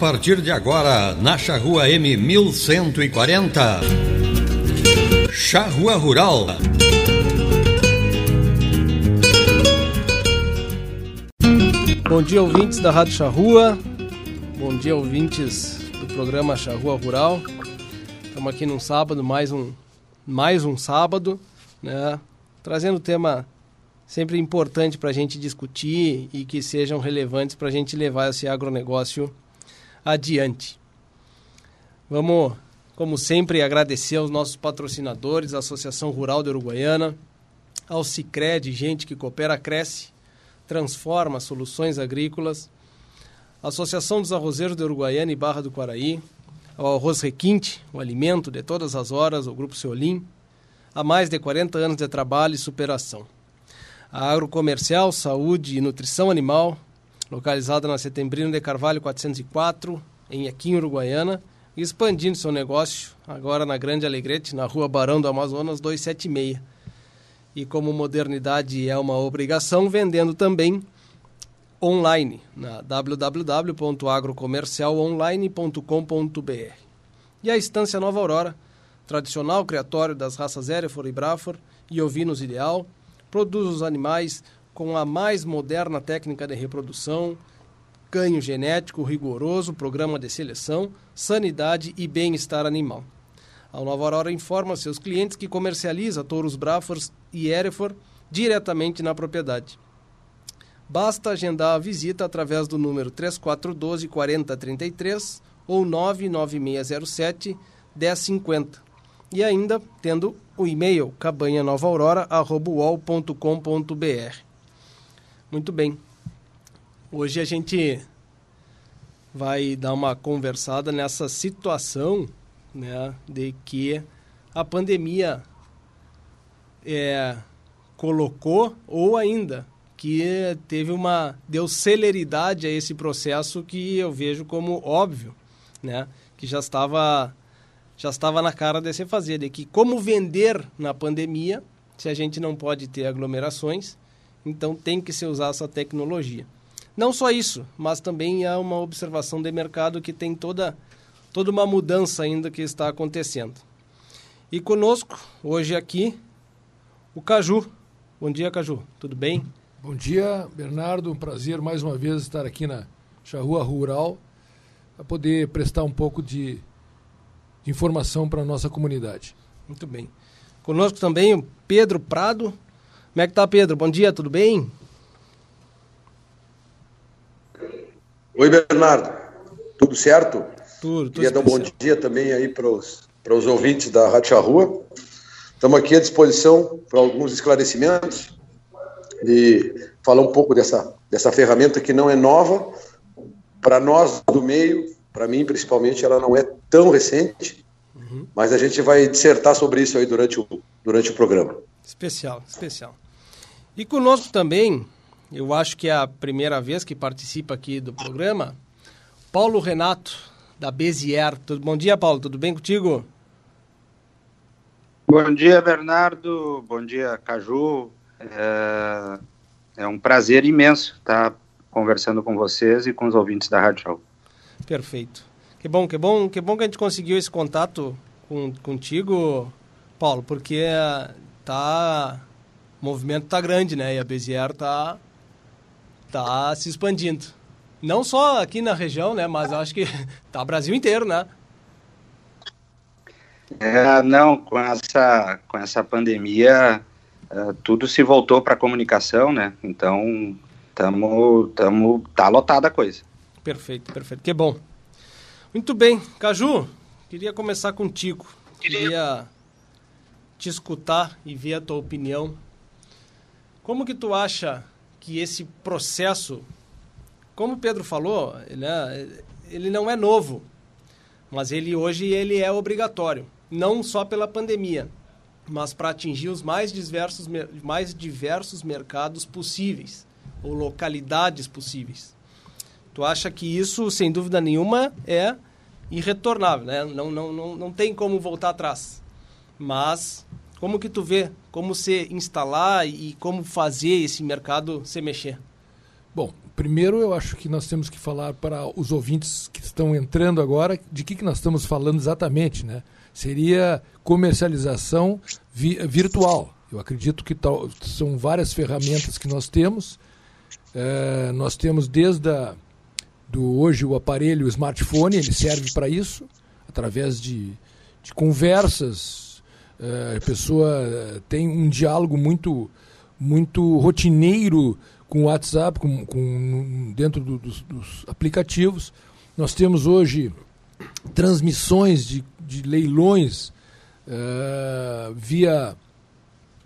partir de agora, na Charrua M 1140. Charrua Rural. Bom dia, ouvintes da Rádio Charrua. Bom dia, ouvintes do programa Charrua Rural. Estamos aqui num sábado, mais um, mais um sábado, né? Trazendo tema sempre importante para a gente discutir e que sejam relevantes para a gente levar esse agronegócio adiante. Vamos, como sempre, agradecer aos nossos patrocinadores, a Associação Rural de Uruguaiana, ao Cicred, gente que coopera, cresce, transforma soluções agrícolas, Associação dos Arrozeiros de Uruguaiana e Barra do Quaraí, ao Arroz Requinte, o alimento de todas as horas, o Grupo Seolim, há mais de 40 anos de trabalho e superação a Agrocomercial, Saúde e Nutrição Animal, localizada na Setembrino de Carvalho 404, em Equim, Uruguaiana, expandindo seu negócio agora na Grande Alegrete, na rua Barão do Amazonas 276. E como modernidade é uma obrigação, vendendo também online na www.agrocomercialonline.com.br. E a Estância Nova Aurora, tradicional criatório das raças Hereford e Braford e ovinos ideal, produz os animais com a mais moderna técnica de reprodução, ganho genético rigoroso, programa de seleção, sanidade e bem-estar animal. A Nova Aurora informa seus clientes que comercializa touros Brafors e Hereford diretamente na propriedade. Basta agendar a visita através do número 3412 4033 ou 99607 1050 e ainda tendo o e-mail cabanhanovaAurora.com.br. Muito bem. Hoje a gente vai dar uma conversada nessa situação né, de que a pandemia é, colocou ou ainda que teve uma deu celeridade a esse processo que eu vejo como óbvio, né, que já estava já estava na cara de se fazer, de que como vender na pandemia, se a gente não pode ter aglomerações, então tem que se usar essa tecnologia. Não só isso, mas também há uma observação de mercado que tem toda, toda uma mudança ainda que está acontecendo. E conosco, hoje aqui, o Caju. Bom dia, Caju. Tudo bem? Bom dia, Bernardo. Um prazer mais uma vez estar aqui na Charrua Rural para poder prestar um pouco de de informação para a nossa comunidade. Muito bem. Conosco também o Pedro Prado. Como é que tá, Pedro? Bom dia, tudo bem? Oi, Bernardo. Tudo certo? Tudo, tudo Queria dar um bom dia também aí para os ouvintes da Rádio Rua. Estamos aqui à disposição para alguns esclarecimentos de falar um pouco dessa, dessa ferramenta que não é nova. Para nós do meio, para mim principalmente, ela não é tão recente, uhum. mas a gente vai dissertar sobre isso aí durante o, durante o programa. Especial, especial. E conosco também, eu acho que é a primeira vez que participa aqui do programa, Paulo Renato, da Bezier. Tudo, bom dia, Paulo, tudo bem contigo? Bom dia, Bernardo. Bom dia, Caju. É, é um prazer imenso estar conversando com vocês e com os ouvintes da Rádio Show. Perfeito. Que bom, que bom, que bom que a gente conseguiu esse contato com, contigo, Paulo, porque tá o movimento tá grande, né? E a Bezier tá tá se expandindo. Não só aqui na região, né, mas acho que tá o Brasil inteiro, né? É, não, com essa com essa pandemia uh, tudo se voltou para comunicação, né? Então, tamo tamo tá lotada a coisa. Perfeito, perfeito. Que bom. Muito bem. Caju, queria começar contigo. Queria te escutar e ver a tua opinião. Como que tu acha que esse processo, como o Pedro falou, ele, é, ele não é novo, mas ele hoje ele é obrigatório, não só pela pandemia, mas para atingir os mais diversos, mais diversos mercados possíveis, ou localidades possíveis. Tu acha que isso, sem dúvida nenhuma, é irretornável, né? Não, não, não, não tem como voltar atrás. Mas como que tu vê como se instalar e como fazer esse mercado se mexer? Bom, primeiro eu acho que nós temos que falar para os ouvintes que estão entrando agora de que, que nós estamos falando exatamente, né? Seria comercialização vi virtual. Eu acredito que são várias ferramentas que nós temos. É, nós temos desde a, do hoje o aparelho, o smartphone, ele serve para isso, através de, de conversas. É, a pessoa tem um diálogo muito, muito rotineiro com o WhatsApp, com, com, dentro do, dos, dos, aplicativos. Nós temos hoje transmissões de, de leilões uh, via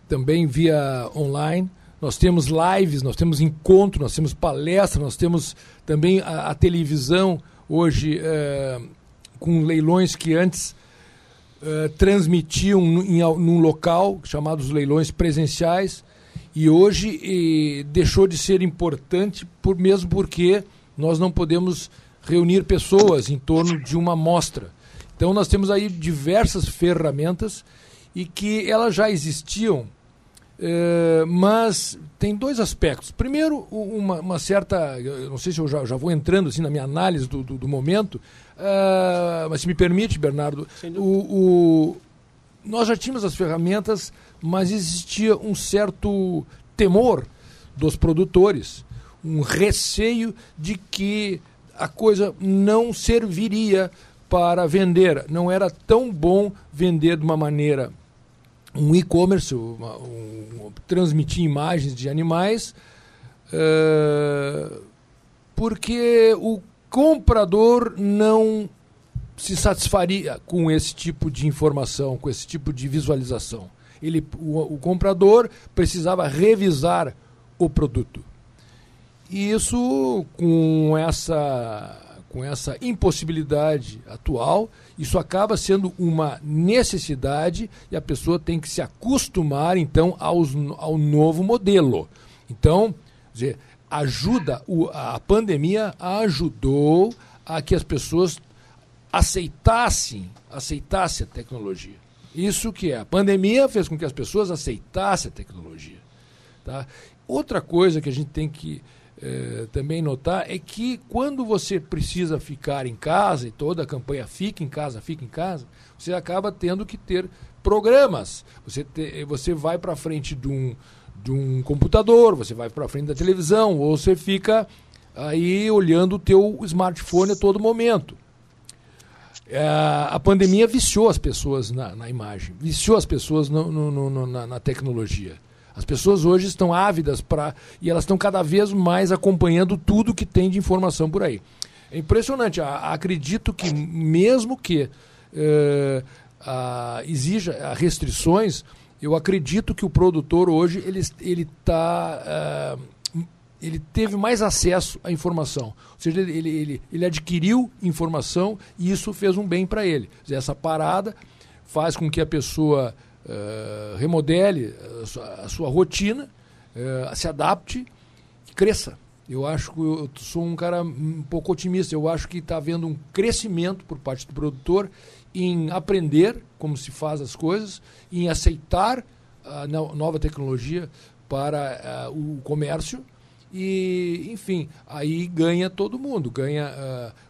também via online. Nós temos lives, nós temos encontro, nós temos palestra, nós temos também a, a televisão hoje uh, com leilões que antes uh, transmitiam em, num local chamados leilões presenciais e hoje e, deixou de ser importante por mesmo porque nós não podemos reunir pessoas em torno de uma mostra. Então nós temos aí diversas ferramentas e que elas já existiam, eh, mas tem dois aspectos. Primeiro, uma, uma, certa, não sei se eu já, já vou entrando assim na minha análise do, do, do momento, uh, mas se me permite, Bernardo, o, o, nós já tínhamos as ferramentas mas existia um certo temor dos produtores, um receio de que a coisa não serviria para vender. Não era tão bom vender de uma maneira um e-commerce, um, um, transmitir imagens de animais, uh, porque o comprador não se satisfaria com esse tipo de informação, com esse tipo de visualização ele, o, o comprador precisava revisar o produto. E isso, com essa, com essa impossibilidade atual, isso acaba sendo uma necessidade e a pessoa tem que se acostumar, então, aos, ao novo modelo. Então, dizer, ajuda, a pandemia ajudou a que as pessoas aceitassem, aceitassem a tecnologia. Isso que é. A pandemia fez com que as pessoas aceitassem a tecnologia. Tá? Outra coisa que a gente tem que eh, também notar é que quando você precisa ficar em casa, e toda a campanha fica em casa, fica em casa, você acaba tendo que ter programas. Você, te, você vai para frente de um, de um computador, você vai para frente da televisão, ou você fica aí olhando o teu smartphone a todo momento. É, a pandemia viciou as pessoas na, na imagem, viciou as pessoas no, no, no, na, na, tecnologia. As pessoas hoje estão ávidas para. e elas estão cada vez mais acompanhando tudo que tem de informação por aí. É impressionante. A, acredito que, mesmo que é, a, exija restrições, eu acredito que o produtor hoje ele está. É, ele teve mais acesso à informação. Ou seja, ele, ele, ele, ele adquiriu informação e isso fez um bem para ele. Essa parada faz com que a pessoa uh, remodele a sua, a sua rotina, uh, se adapte cresça. Eu acho que eu sou um cara um pouco otimista. Eu acho que está havendo um crescimento por parte do produtor em aprender como se faz as coisas, em aceitar a nova tecnologia para uh, o comércio e, enfim, aí ganha todo mundo. Ganha,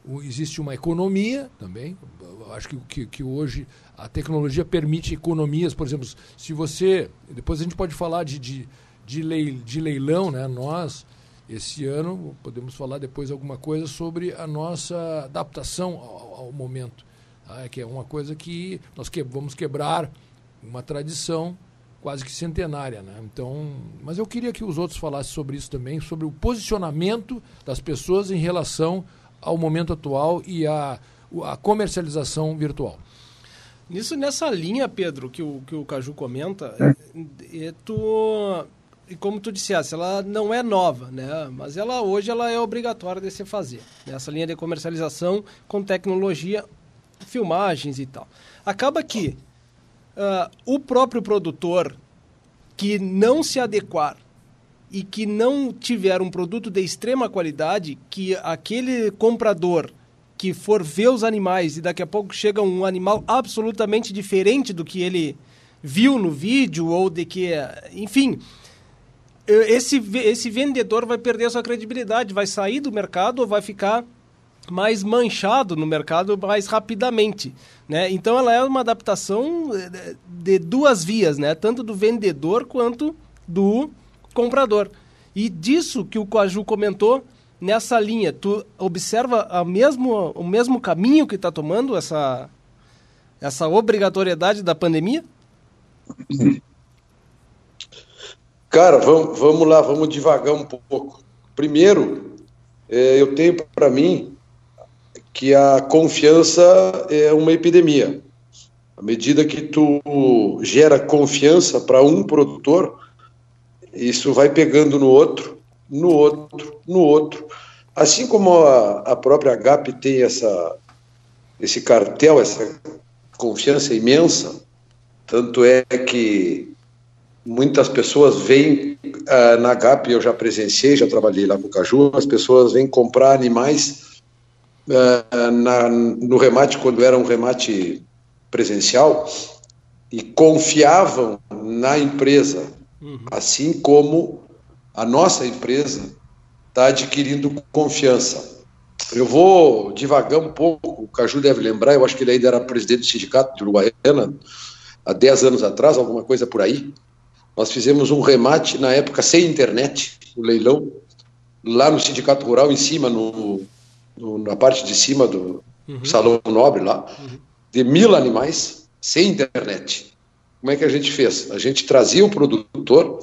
uh, existe uma economia também. Acho que, que, que, hoje a tecnologia permite economias. Por exemplo, se você. Depois a gente pode falar de, de, de, de leilão, né? Nós, esse ano, podemos falar depois alguma coisa sobre a nossa adaptação ao, ao momento. Tá? Que é uma coisa que nós que, vamos quebrar uma tradição quase que centenária, né? Então, mas eu queria que os outros falassem sobre isso também, sobre o posicionamento das pessoas em relação ao momento atual e a, a comercialização virtual. Nisso, nessa linha, Pedro, que o, que o Caju comenta, é. é tu, e como tu disseste, ela não é nova, né? Mas ela hoje ela é obrigatória de se fazer. Nessa linha de comercialização com tecnologia, filmagens e tal. Acaba que uh, o próprio produtor que não se adequar e que não tiver um produto de extrema qualidade, que aquele comprador que for ver os animais e daqui a pouco chega um animal absolutamente diferente do que ele viu no vídeo ou de que, enfim, esse, esse vendedor vai perder a sua credibilidade, vai sair do mercado ou vai ficar mais manchado no mercado mais rapidamente, né? Então ela é uma adaptação eh, de duas vias, né? Tanto do vendedor quanto do comprador. E disso que o Coaju comentou, nessa linha, tu observa a mesmo, o mesmo caminho que está tomando essa, essa obrigatoriedade da pandemia? Cara, vamos, vamos lá, vamos devagar um pouco. Primeiro, é, eu tenho para mim que a confiança é uma epidemia. À medida que tu gera confiança para um produtor, isso vai pegando no outro, no outro, no outro. Assim como a, a própria GAP tem essa, esse cartel, essa confiança imensa, tanto é que muitas pessoas vêm uh, na GAP, eu já presenciei, já trabalhei lá com o Caju, as pessoas vêm comprar animais uh, na, no remate, quando era um remate presencial, e confiavam na empresa, uhum. assim como a nossa empresa está adquirindo confiança. Eu vou devagar um pouco, o Caju deve lembrar, eu acho que ele ainda era presidente do sindicato de Uruguaiana, há 10 anos atrás, alguma coisa por aí. Nós fizemos um remate, na época, sem internet, o leilão, lá no Sindicato Rural, em cima, no, na parte de cima do uhum. Salão Nobre lá, uhum. de mil animais sem internet. Como é que a gente fez? A gente trazia o produtor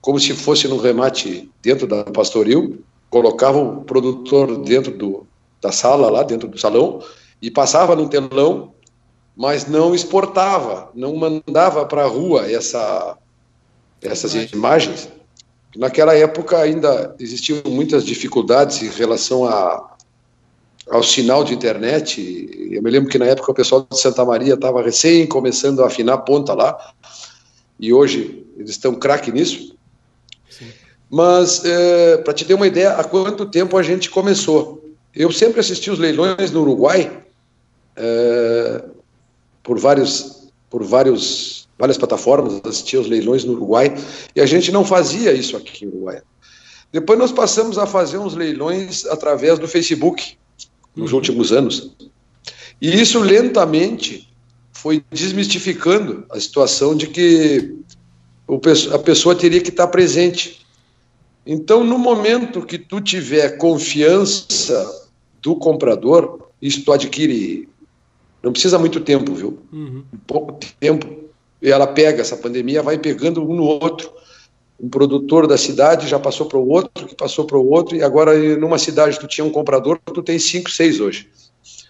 como se fosse no remate dentro da pastoril, colocava o produtor dentro do, da sala lá, dentro do salão, e passava no telão, mas não exportava, não mandava para a rua essa, essas imagens. Naquela época ainda existiam muitas dificuldades em relação a, ao sinal de internet. Eu me lembro que na época o pessoal de Santa Maria estava recém começando a afinar a ponta lá, e hoje eles estão craque nisso. Sim. Mas, é, para te ter uma ideia, há quanto tempo a gente começou? Eu sempre assisti os leilões no Uruguai, é, por vários, por vários, várias plataformas, assistia os leilões no Uruguai, e a gente não fazia isso aqui no Uruguai. Depois nós passamos a fazer uns leilões através do Facebook nos últimos anos. E isso lentamente foi desmistificando a situação de que a pessoa teria que estar presente. Então, no momento que tu tiver confiança do comprador, isso tu adquire. Não precisa muito tempo, viu? Uhum. Pouco tempo. E ela pega essa pandemia, vai pegando um no outro um produtor da cidade já passou para o outro, que passou para o outro, e agora numa cidade tu tinha um comprador, tu tem cinco, seis hoje.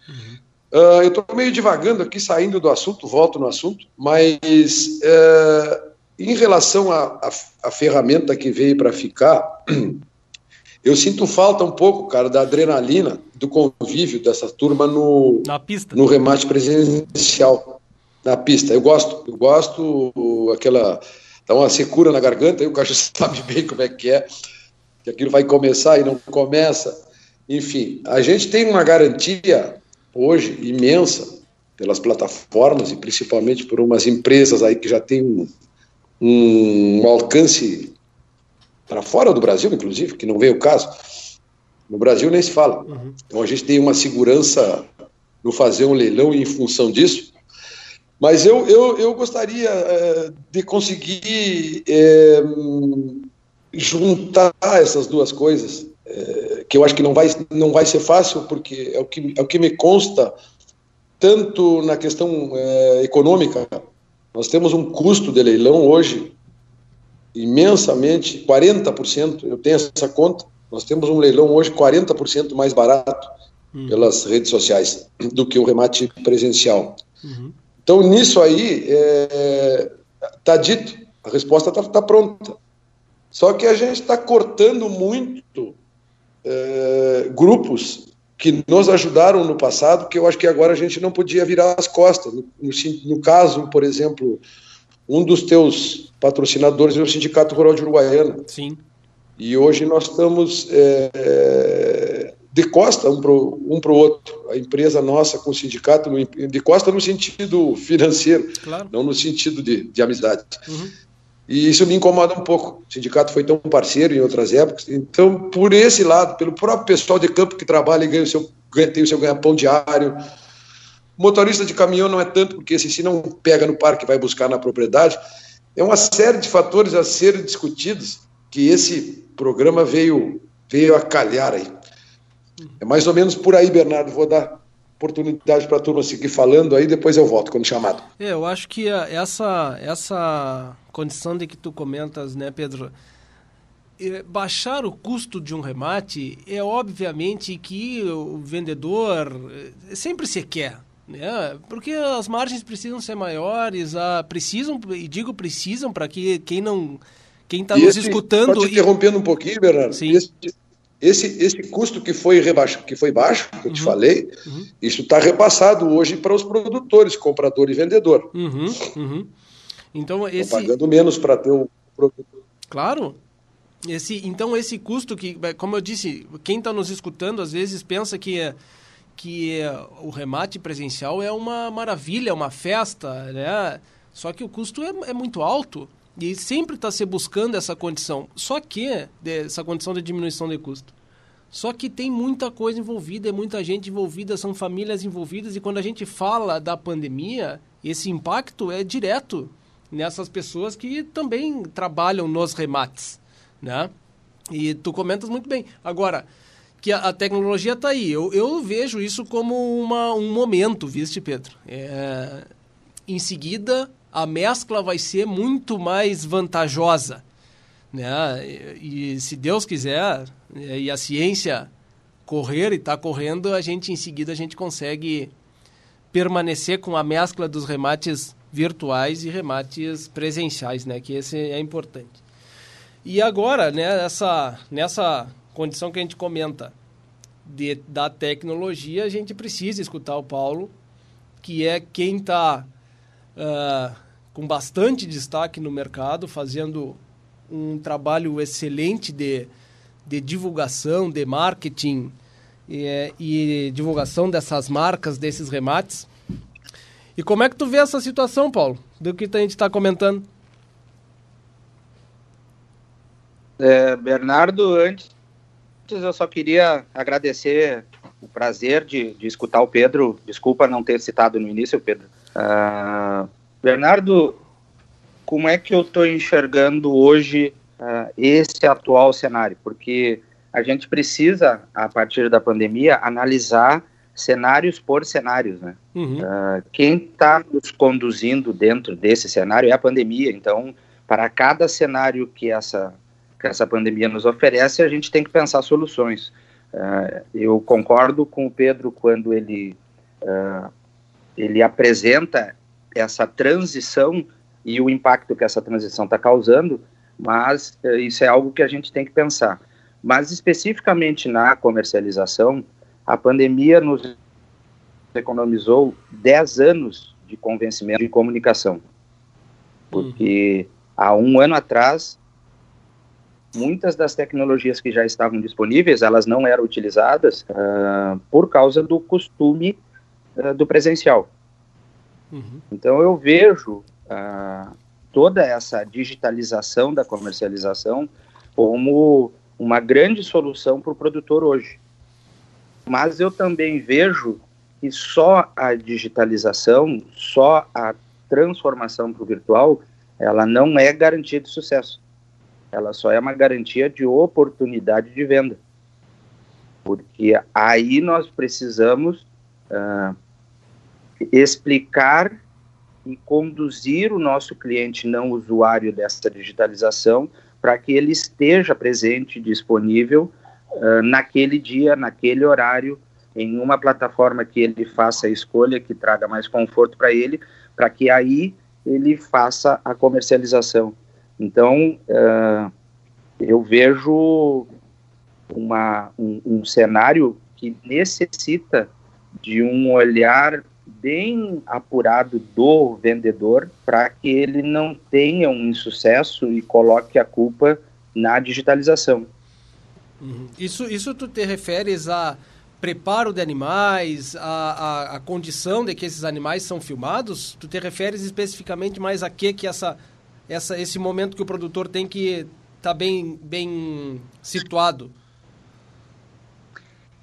Uhum. Uh, eu estou meio divagando aqui, saindo do assunto, volto no assunto, mas uh, em relação à ferramenta que veio para ficar, eu sinto falta um pouco, cara, da adrenalina, do convívio dessa turma no, na pista. no remate presencial, na pista. Eu gosto, eu gosto aquela dá uma secura na garganta, aí o cachorro sabe bem como é que é, que aquilo vai começar e não começa. Enfim, a gente tem uma garantia hoje imensa pelas plataformas e principalmente por umas empresas aí que já têm um, um alcance para fora do Brasil, inclusive, que não veio o caso. No Brasil nem se fala. Uhum. Então a gente tem uma segurança no fazer um leilão e em função disso, mas eu, eu, eu gostaria é, de conseguir é, juntar essas duas coisas, é, que eu acho que não vai, não vai ser fácil, porque é o que, é o que me consta, tanto na questão econômica, nós temos um custo de leilão hoje imensamente, 40%, eu tenho essa conta, nós temos um leilão hoje 40% mais barato uhum. pelas redes sociais do que o remate presencial. Uhum. Então, nisso aí, está é, dito, a resposta está tá pronta. Só que a gente está cortando muito é, grupos que nos ajudaram no passado, que eu acho que agora a gente não podia virar as costas. No, no, no caso, por exemplo, um dos teus patrocinadores é o Sindicato Rural de Uruguaiana. Sim. E hoje nós estamos é, de costa um para um o outro. A empresa nossa com o sindicato, de costa no sentido financeiro, claro. não no sentido de, de amizade. Uhum. E isso me incomoda um pouco. O sindicato foi tão parceiro em outras épocas. Então, por esse lado, pelo próprio pessoal de campo que trabalha e ganha o seu, tem o seu ganha-pão diário. Motorista de caminhão não é tanto, porque esse se não pega no parque vai buscar na propriedade. É uma série de fatores a serem discutidos que esse programa veio, veio a calhar aí. É mais ou menos por aí, Bernardo. Vou dar oportunidade para a turma seguir falando aí, depois eu volto quando chamado. É, eu acho que essa, essa condição de que tu comentas, né, Pedro, é, baixar o custo de um remate é obviamente que o vendedor é, sempre se quer, né? Porque as margens precisam ser maiores, a, precisam e digo precisam para que quem não quem está nos escutando. Pode interrompendo um pouquinho, Bernardo. Sim. Esse, esse, esse custo que foi, rebaixo, que foi baixo, que eu te uhum. falei, uhum. isso está repassado hoje para os produtores, comprador e vendedor. Uhum. uhum. Então, esse... pagando menos para ter o produto. Claro. Esse, então, esse custo que, como eu disse, quem está nos escutando às vezes pensa que, que o remate presencial é uma maravilha, é uma festa, né? Só que o custo é, é muito alto. E sempre está se buscando essa condição. Só que, essa condição de diminuição de custo. Só que tem muita coisa envolvida, é muita gente envolvida, são famílias envolvidas, e quando a gente fala da pandemia, esse impacto é direto nessas pessoas que também trabalham nos remates, né? E tu comentas muito bem. Agora, que a, tecnologia está aí, eu, eu vejo isso como uma, um momento, viste, Pedro? É, em seguida, a mescla vai ser muito mais vantajosa. Né? E, e se Deus quiser, e a ciência correr e está correndo, a gente em seguida a gente consegue permanecer com a mescla dos remates virtuais e remates presenciais, né? Que esse é importante. E agora, né, nessa, nessa condição que a gente comenta de, da tecnologia, a gente precisa escutar o Paulo, que é quem está uh, com bastante destaque no mercado, fazendo um trabalho excelente de, de divulgação, de marketing e, eh, e divulgação dessas marcas, desses remates. E como é que tu vê essa situação, Paulo, do que a gente está comentando? É, Bernardo, antes eu só queria agradecer o prazer de, de escutar o Pedro. Desculpa não ter citado no início, Pedro. Uh, Bernardo, como é que eu estou enxergando hoje uh, esse atual cenário? Porque a gente precisa, a partir da pandemia, analisar cenários por cenários, né? Uhum. Uh, quem está nos conduzindo dentro desse cenário é a pandemia. Então, para cada cenário que essa que essa pandemia nos oferece, a gente tem que pensar soluções. Uh, eu concordo com o Pedro quando ele uh, ele apresenta essa transição e o impacto que essa transição está causando, mas uh, isso é algo que a gente tem que pensar. Mas especificamente na comercialização, a pandemia nos economizou 10 anos de convencimento de comunicação. Porque uhum. há um ano atrás, muitas das tecnologias que já estavam disponíveis, elas não eram utilizadas uh, por causa do costume uh, do presencial. Uhum. Então eu vejo uh, toda essa digitalização da comercialização como uma grande solução para o produtor hoje. Mas eu também vejo que só a digitalização, só a transformação para o virtual, ela não é garantia de sucesso. Ela só é uma garantia de oportunidade de venda. Porque aí nós precisamos uh, explicar e conduzir o nosso cliente não usuário dessa digitalização para que ele esteja presente, disponível uh, naquele dia, naquele horário, em uma plataforma que ele faça a escolha, que traga mais conforto para ele, para que aí ele faça a comercialização. Então, uh, eu vejo uma, um, um cenário que necessita de um olhar bem apurado do vendedor para que ele não tenha um insucesso e coloque a culpa na digitalização. Uhum. Isso, isso tu te referes a preparo de animais, a, a, a, condição de que esses animais são filmados? Tu te referes especificamente mais a que que essa essa, esse momento que o produtor tem que estar tá bem, bem situado?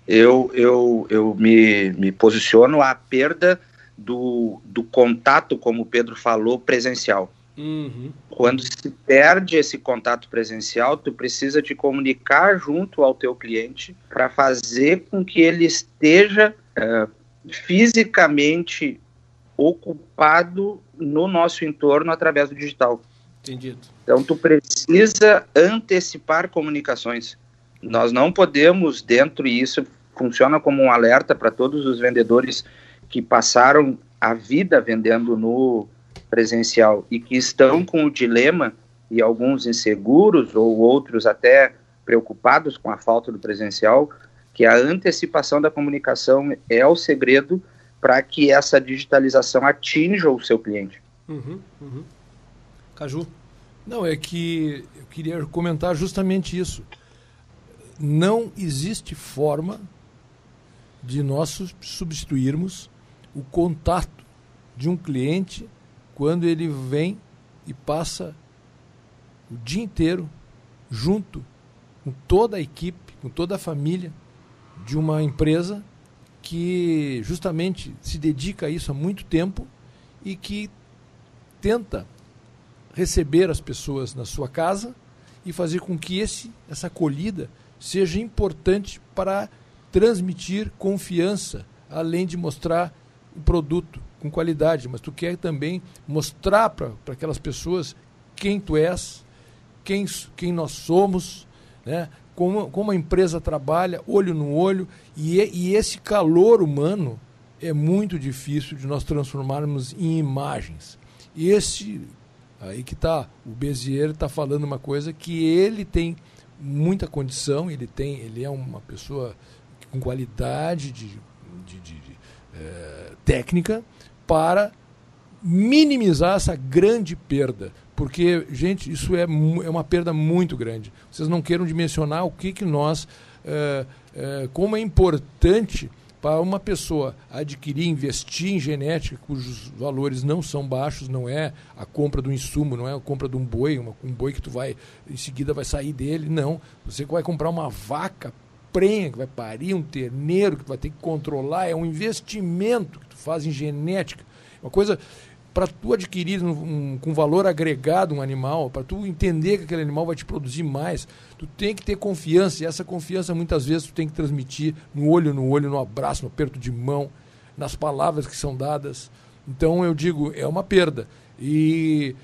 Eu, eu, eu me, me posiciono à perda do, do contato, como o Pedro falou, presencial. Uhum. Quando se perde esse contato presencial, tu precisa te comunicar junto ao teu cliente para fazer com que ele esteja uh, fisicamente ocupado no nosso entorno através do digital. Entendido. Então tu precisa antecipar comunicações. Nós não podemos dentro e isso funciona como um alerta para todos os vendedores que passaram a vida vendendo no presencial e que estão com o dilema e alguns inseguros ou outros até preocupados com a falta do presencial, que a antecipação da comunicação é o segredo para que essa digitalização atinja o seu cliente. Uhum, uhum. Caju? Não, é que eu queria comentar justamente isso. Não existe forma de nós substituirmos o contato de um cliente quando ele vem e passa o dia inteiro junto com toda a equipe, com toda a família de uma empresa que justamente se dedica a isso há muito tempo e que tenta receber as pessoas na sua casa e fazer com que esse, essa acolhida seja importante para transmitir confiança, além de mostrar o produto com qualidade, mas tu quer também mostrar para aquelas pessoas quem tu és, quem, quem nós somos, né? como, como a empresa trabalha, olho no olho, e, e esse calor humano é muito difícil de nós transformarmos em imagens. E esse, aí que está, o Bezier está falando uma coisa que ele tem muita condição, ele tem, ele é uma pessoa com qualidade de, de, de, de é, técnica para minimizar essa grande perda. Porque, gente, isso é, é uma perda muito grande. Vocês não queiram dimensionar o que, que nós. É, é, como é importante para uma pessoa adquirir, investir em genética, cujos valores não são baixos, não é a compra do insumo, não é a compra de um boi, uma, um boi que tu vai, em seguida vai sair dele, não. Você vai comprar uma vaca prenha, que vai parir, um terneiro que tu vai ter que controlar, é um investimento que tu faz em genética. Uma coisa para tu adquirir um, um, com valor agregado um animal, para tu entender que aquele animal vai te produzir mais, tu tem que ter confiança, e essa confiança muitas vezes tu tem que transmitir no olho no olho, no abraço, no aperto de mão, nas palavras que são dadas. Então eu digo, é uma perda. E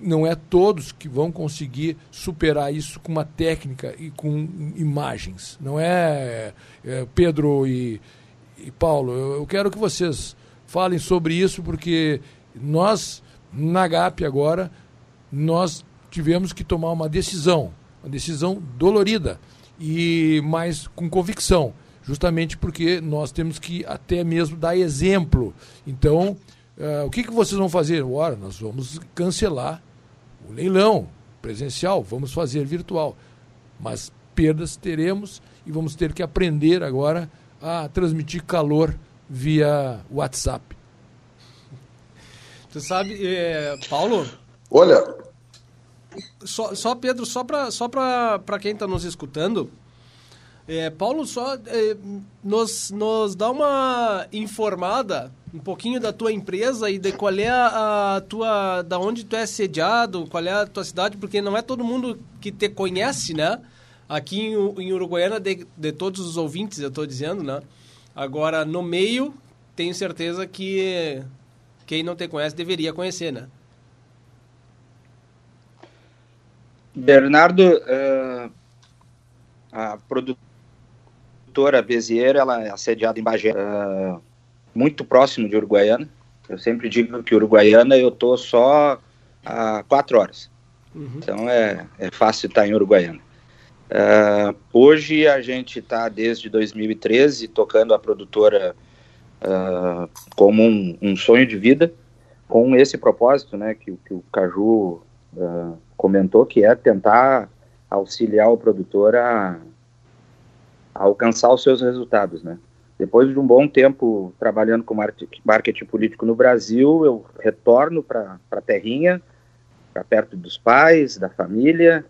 não é todos que vão conseguir superar isso com uma técnica e com imagens. Não é, é Pedro e, e Paulo. Eu, eu, quero que vocês falem sobre isso, porque nós, na GAP agora, nós tivemos que tomar uma decisão, uma decisão dolorida, e mas com convicção, justamente porque nós temos que até mesmo dar exemplo. Então, uh, o que, que vocês vão fazer? Ora, nós vamos cancelar o leilão presencial, vamos fazer virtual. Mas perdas teremos e vamos ter que aprender agora a transmitir calor via WhatsApp. Tu sabe, é, Paulo? Olha. Só, só Pedro, só para só para quem está nos escutando, é, Paulo, só é, nos, nos dá uma informada um pouquinho da tua empresa e de qual é a, a, tua da onde tu é sediado, qual é a tua cidade, porque não é todo mundo que te conhece, né? Aqui em, em Uruguaiana, de, de todos os ouvintes, eu estou dizendo, né? Agora, no meio, tenho certeza que quem não te conhece deveria conhecer, né? Bernardo, uh, a produtora Bezier, ela é assediada em Bagé. Uh, muito próximo de Uruguaiana. Eu sempre digo que Uruguaiana eu tô só a quatro horas. Uhum. Então é, é fácil estar em Uruguaiana. Uh, hoje a gente está desde 2013 tocando a produtora uh, como um, um, sonho de vida, com esse propósito, né, que, que o Caju uh, comentou, que é tentar auxiliar o produtor a, a alcançar os seus resultados, né. Depois de um bom tempo trabalhando com marketing político no Brasil, eu retorno para a terrinha, ficar perto dos pais, da família,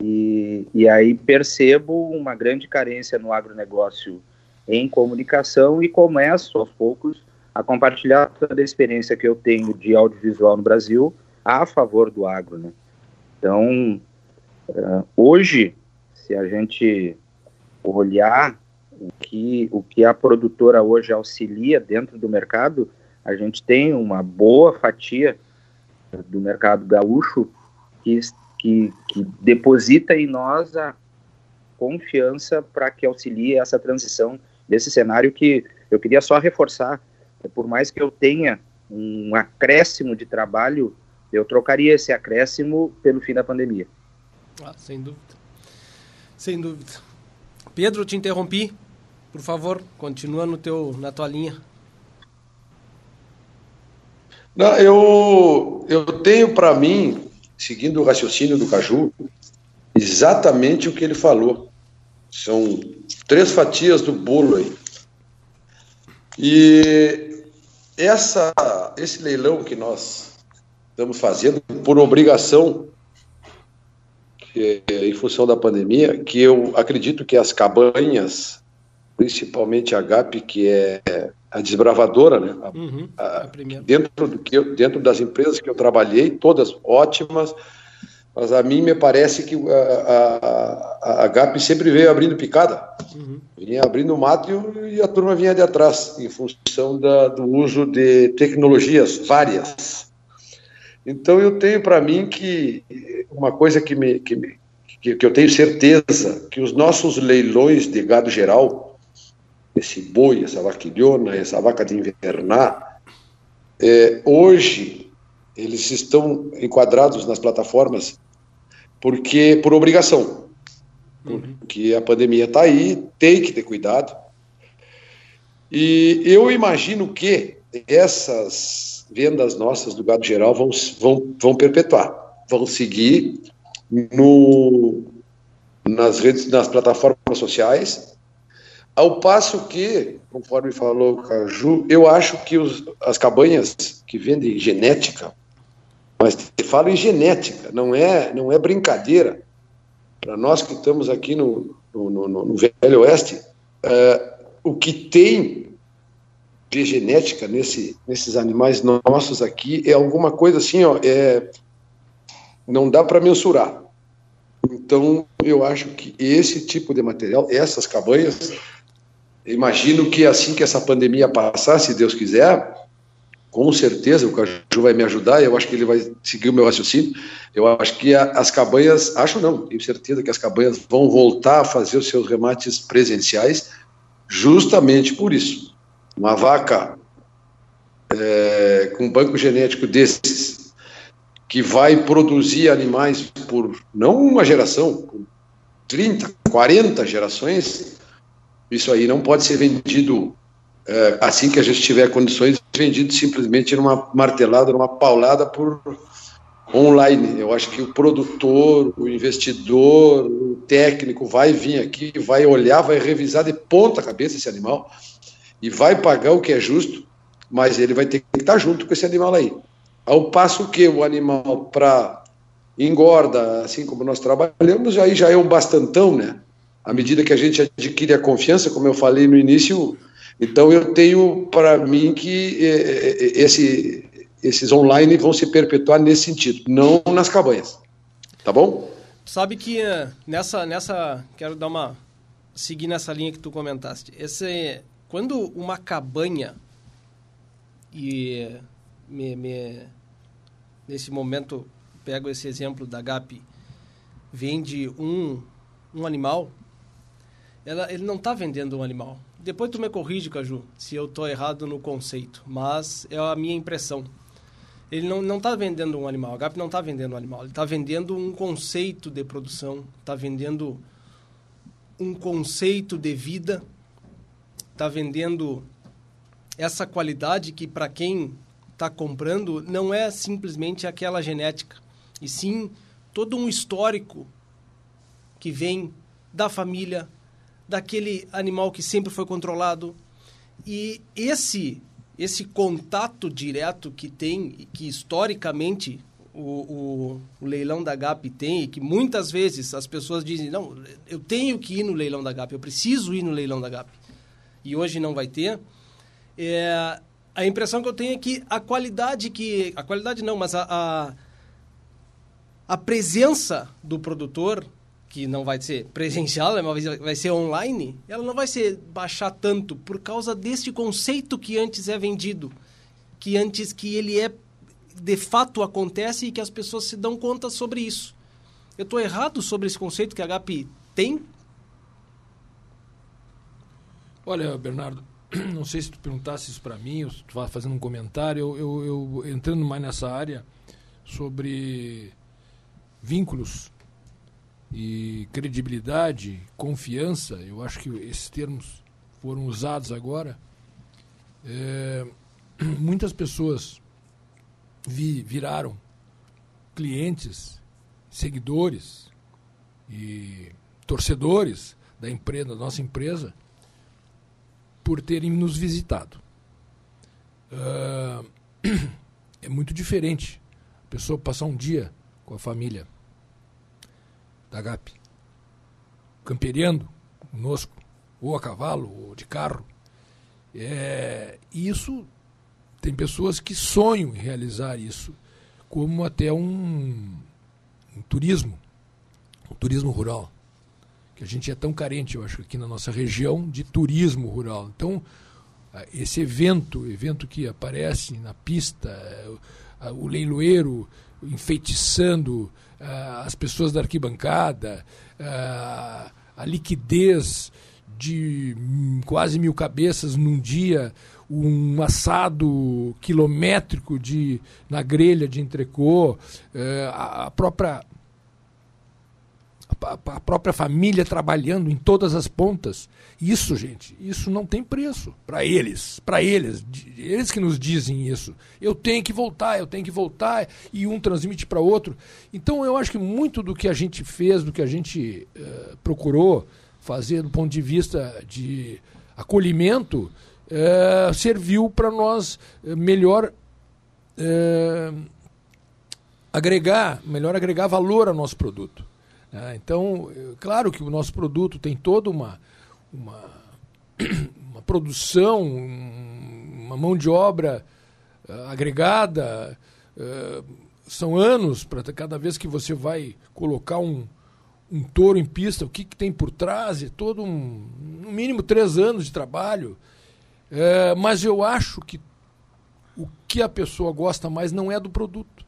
e, e aí percebo uma grande carência no agronegócio em comunicação e começo aos poucos a compartilhar toda a experiência que eu tenho de audiovisual no Brasil a favor do agro. Né? Então, uh, hoje, se a gente olhar o que, o que a produtora hoje auxilia dentro do mercado, a gente tem uma boa fatia do mercado gaúcho que, que, que deposita em nós a confiança para que auxilie essa transição desse cenário que eu queria só reforçar, por mais que eu tenha um acréscimo de trabalho, eu trocaria esse acréscimo pelo fim da pandemia. Ah, sem dúvida. Sem dúvida. Pedro, te interrompi. Por favor, continua no teu, na tua linha. Não, eu, eu tenho para mim, seguindo o raciocínio do Caju, exatamente o que ele falou. São três fatias do bolo aí. E essa, esse leilão que nós estamos fazendo por obrigação, é em função da pandemia, que eu acredito que as cabanhas, principalmente a GAP, que é a desbravadora, né? A, uhum, a, dentro, do que eu, dentro das empresas que eu trabalhei, todas ótimas, mas a mim me parece que a, a, a GAP sempre veio abrindo picada. Uhum. Vinha abrindo mato e, e, a turma vinha de atrás, em função da, do uso de tecnologias várias. Então eu tenho para mim que uma coisa que, me, que, me, que, que eu tenho certeza, que os nossos leilões de gado geral, esse boi, essa vaquilhona, essa vaca de invernar, é, hoje eles estão enquadrados nas plataformas porque por obrigação, porque a pandemia está aí, tem que ter cuidado. E eu imagino que essas vendas nossas do gado geral vão, vão, vão perpetuar, vão seguir no, nas redes, nas plataformas sociais ao passo que, conforme falou o Caju, eu acho que os, as cabanhas que vendem genética, mas falo em genética, não é, não é brincadeira. Para nós que estamos aqui no, no, no, no Velho Oeste, é, o que tem de genética nesse, nesses animais nossos aqui é alguma coisa assim, ó, é, não dá para mensurar. Então, eu acho que esse tipo de material, essas cabanhas, imagino que assim que essa pandemia passar, se Deus quiser, com certeza o Caju vai me ajudar, eu acho que ele vai seguir o meu raciocínio. Eu acho que a, as cabanhas, acho não, tenho certeza que as cabanhas vão voltar a fazer os seus remates presenciais, justamente por isso. Uma vaca é, com banco genético desses, que vai produzir animais por não uma geração, 30, 40 gerações, isso aí não pode ser vendido é, assim que a gente tiver condições, vendido simplesmente numa martelada, numa paulada por online. Eu acho que o produtor, o investidor, o técnico vai vir aqui, vai olhar, vai revisar de ponta cabeça esse animal e vai pagar o que é justo, mas ele vai ter que estar junto com esse animal aí. Ao passo que o animal para engorda, assim como nós trabalhamos, aí já é um bastantão, né? À medida que a gente adquire a confiança, como eu falei no início, então eu tenho para mim que é, é, é, esse, esses online vão se perpetuar nesse sentido, não nas cabanhas. Tá bom? Sabe que nessa, nessa quero dar uma seguir nessa linha que tu comentaste. Esse, quando uma cabanha e me, me, nesse momento pego esse exemplo da GAP vende um um animal ela, ele não está vendendo um animal. Depois tu me corrige, Caju, se eu estou errado no conceito, mas é a minha impressão. Ele não está vendendo um animal, a GAP não está vendendo um animal, ele está vendendo um conceito de produção, está vendendo um conceito de vida, está vendendo essa qualidade que para quem está comprando não é simplesmente aquela genética, e sim todo um histórico que vem da família, daquele animal que sempre foi controlado. E esse esse contato direto que tem, que historicamente o, o, o, leilão da GAP tem, que muitas vezes as pessoas dizem, não, eu tenho que ir no leilão da GAP, eu preciso ir no leilão da GAP, e hoje não vai ter, é, a impressão que eu tenho é que a qualidade que... A qualidade não, mas a, a, a presença do produtor, que não vai ser presencial, mas vai ser online, ela não vai ser baixar tanto por causa deste conceito que antes é vendido, que antes que ele é de fato acontece e que as pessoas se dão conta sobre isso. Eu estou errado sobre esse conceito que a HP tem? Olha, Bernardo, não sei se tu perguntasse isso para mim, ou se tu fazendo um comentário, eu, eu, eu, entrando mais nessa área sobre vínculos e credibilidade, confiança, eu acho que esses termos foram usados agora. É, muitas pessoas vi, viraram clientes, seguidores e torcedores da empresa, da nossa empresa, por terem nos visitado. Uh, é muito diferente a pessoa passar um dia com a família da GAP, camperiando conosco, ou a cavalo, ou de carro. É, isso tem pessoas que sonham em realizar isso, como até um, um turismo, um turismo rural que a gente é tão carente, eu acho, aqui na nossa região, de turismo rural. Então, esse evento, evento que aparece na pista, o leiloeiro enfeitiçando as pessoas da arquibancada, a liquidez de quase mil cabeças num dia, um assado quilométrico de, na grelha de entrecô, a própria a própria família trabalhando em todas as pontas. Isso, gente, isso não tem preço para eles, para eles, eles que nos dizem isso. Eu tenho que voltar, eu tenho que voltar e um transmite para outro. Então eu acho que muito do que a gente fez, do que a gente uh, procurou fazer do ponto de vista de acolhimento, uh, serviu para nós uh, melhor agregar, melhor agregar valor ao nosso produto. É, então, claro que o nosso produto tem toda uma, uma, uma produção, uma mão de obra uh, agregada. Uh, são anos para cada vez que você vai colocar um, um touro em pista, o que, que tem por trás, é todo um, no mínimo três anos de trabalho. É, mas eu acho que o que a pessoa gosta mais não é do produto,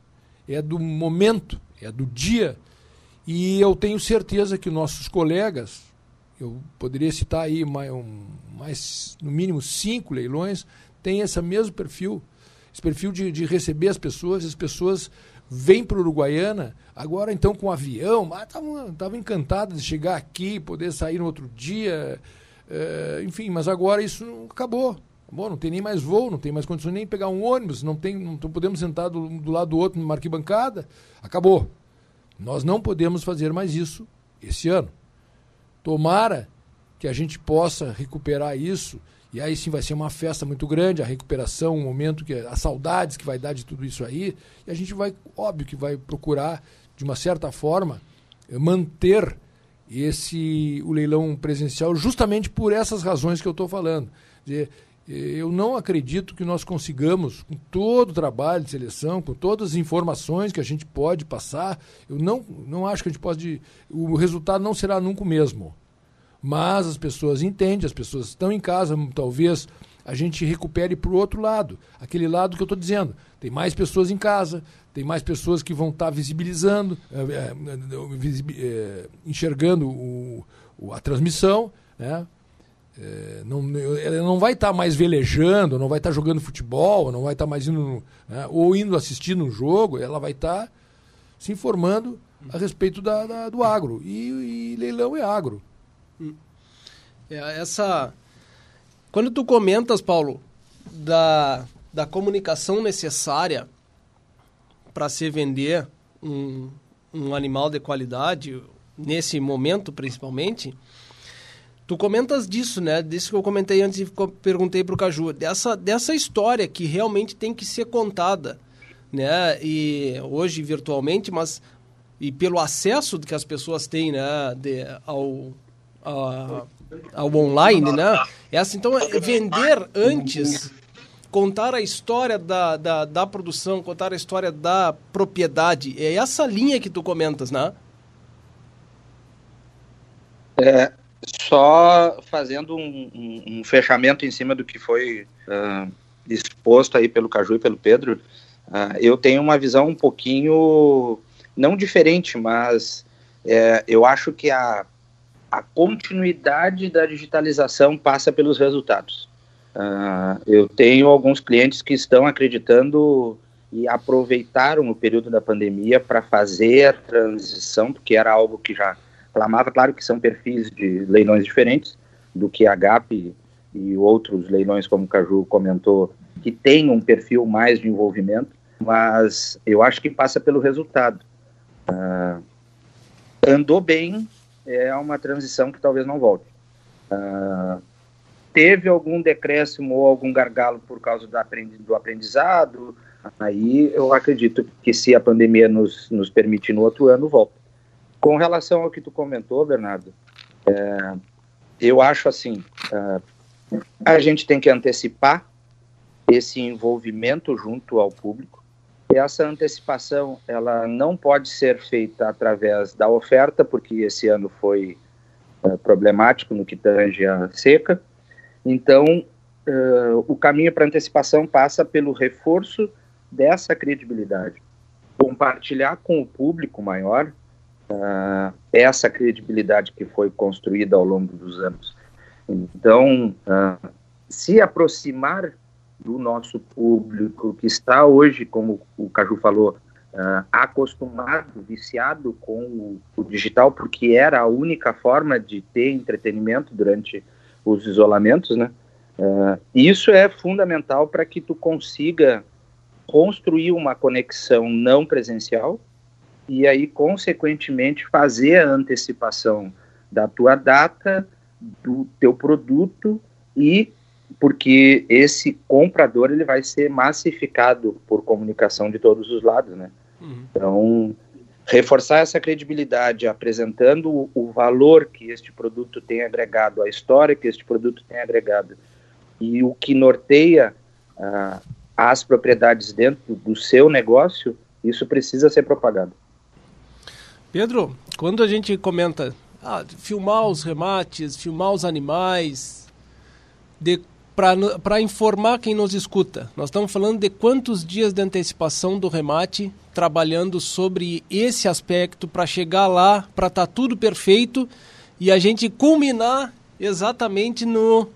é do momento, é do dia e eu tenho certeza que nossos colegas, eu poderia citar aí mais, um, mais no mínimo cinco leilões, têm esse mesmo perfil, esse perfil de, de receber as pessoas, as pessoas vêm para Uruguaiana, agora então com avião, estavam encantadas de chegar aqui, poder sair no outro dia, é, enfim, mas agora isso acabou. Bom, não tem nem mais voo, não tem mais condições nem pegar um ônibus, não, tem, não podemos sentar do, do lado do outro numa arquibancada, acabou. Nós não podemos fazer mais isso esse ano. Tomara que a gente possa recuperar isso, e aí sim vai ser uma festa muito grande, a recuperação, um momento que as saudades que vai dar de tudo isso aí, e a gente vai, óbvio que vai procurar de uma certa forma manter esse o leilão presencial justamente por essas razões que eu estou falando. Dizer, eu não acredito que nós consigamos, com todo o trabalho de seleção, com todas as informações que a gente pode passar, eu não, não acho que a gente pode. O resultado não será nunca o mesmo. Mas as pessoas entendem, as pessoas estão em casa, talvez a gente recupere para o outro lado. Aquele lado que eu estou dizendo. Tem mais pessoas em casa, tem mais pessoas que vão estar tá visibilizando, é, é, é, enxergando o, a transmissão. Né? É, não, ela não vai estar tá mais velejando, não vai estar tá jogando futebol, não vai estar tá mais indo, né, ou indo assistir um jogo, ela vai estar tá se informando a respeito da, da do agro. E, e, leilão é agro. É, essa. Quando tu comentas, Paulo, da, da comunicação necessária para se vender um, um animal de qualidade, nesse momento principalmente, Tu comentas disso, né? Disso que eu comentei antes e perguntei para o Caju. Dessa, dessa história que realmente tem que ser contada né? E hoje virtualmente, mas e pelo acesso que as pessoas têm, né, de, ao, a, ao online, né? Essa então é vender antes contar a história da, da, da, produção, contar a história da propriedade. É essa linha que tu comentas, né? É, só fazendo um, um, um fechamento em cima do que foi uh, exposto aí pelo Caju e pelo Pedro, uh, eu tenho uma visão um pouquinho, não diferente, mas é, eu acho que a, a continuidade da digitalização passa pelos resultados. Uh, eu tenho alguns clientes que estão acreditando e aproveitaram o período da pandemia para fazer a transição, porque era algo que já clamava. Claro que são perfis de leilões diferentes do que a GAP e outros leilões, como o Caju comentou, que tem um perfil mais de envolvimento, mas eu acho que passa pelo resultado. Uh, andou bem, é uma transição que talvez não volte. Uh, teve algum decréscimo ou algum gargalo por causa do aprendizado, aí eu acredito que se a pandemia nos, nos permitir no outro ano, volta. Com relação ao que tu comentou, Bernardo, é, eu acho assim, é, a gente tem que antecipar esse envolvimento junto ao público. E essa antecipação, ela não pode ser feita através da oferta, porque esse ano foi é, problemático no que tange a seca, então, uh, o caminho para antecipação passa pelo reforço dessa credibilidade. Compartilhar com o público maior uh, essa credibilidade que foi construída ao longo dos anos. Então, uh, se aproximar do nosso público que está hoje, como o Caju falou, uh, acostumado, viciado com o, o, digital, porque era a única forma de ter entretenimento durante os isolamentos, né? Uh, isso é fundamental para que tu consiga construir uma conexão não presencial e aí, consequentemente, fazer a antecipação da tua data, do teu produto e porque esse comprador ele vai ser massificado por comunicação de todos os lados, né? Uhum. Então, reforçar essa credibilidade, apresentando o, o, valor que este produto tem agregado, a história que este produto tem agregado e o que norteia uh, as propriedades dentro do seu negócio, isso precisa ser propagado. Pedro, quando a gente comenta ah, filmar os remates, filmar os animais, para informar quem nos escuta. Nós estamos falando de quantos dias de antecipação do remate, trabalhando sobre esse aspecto para chegar lá, para estar tá tudo perfeito e a gente culminar exatamente no,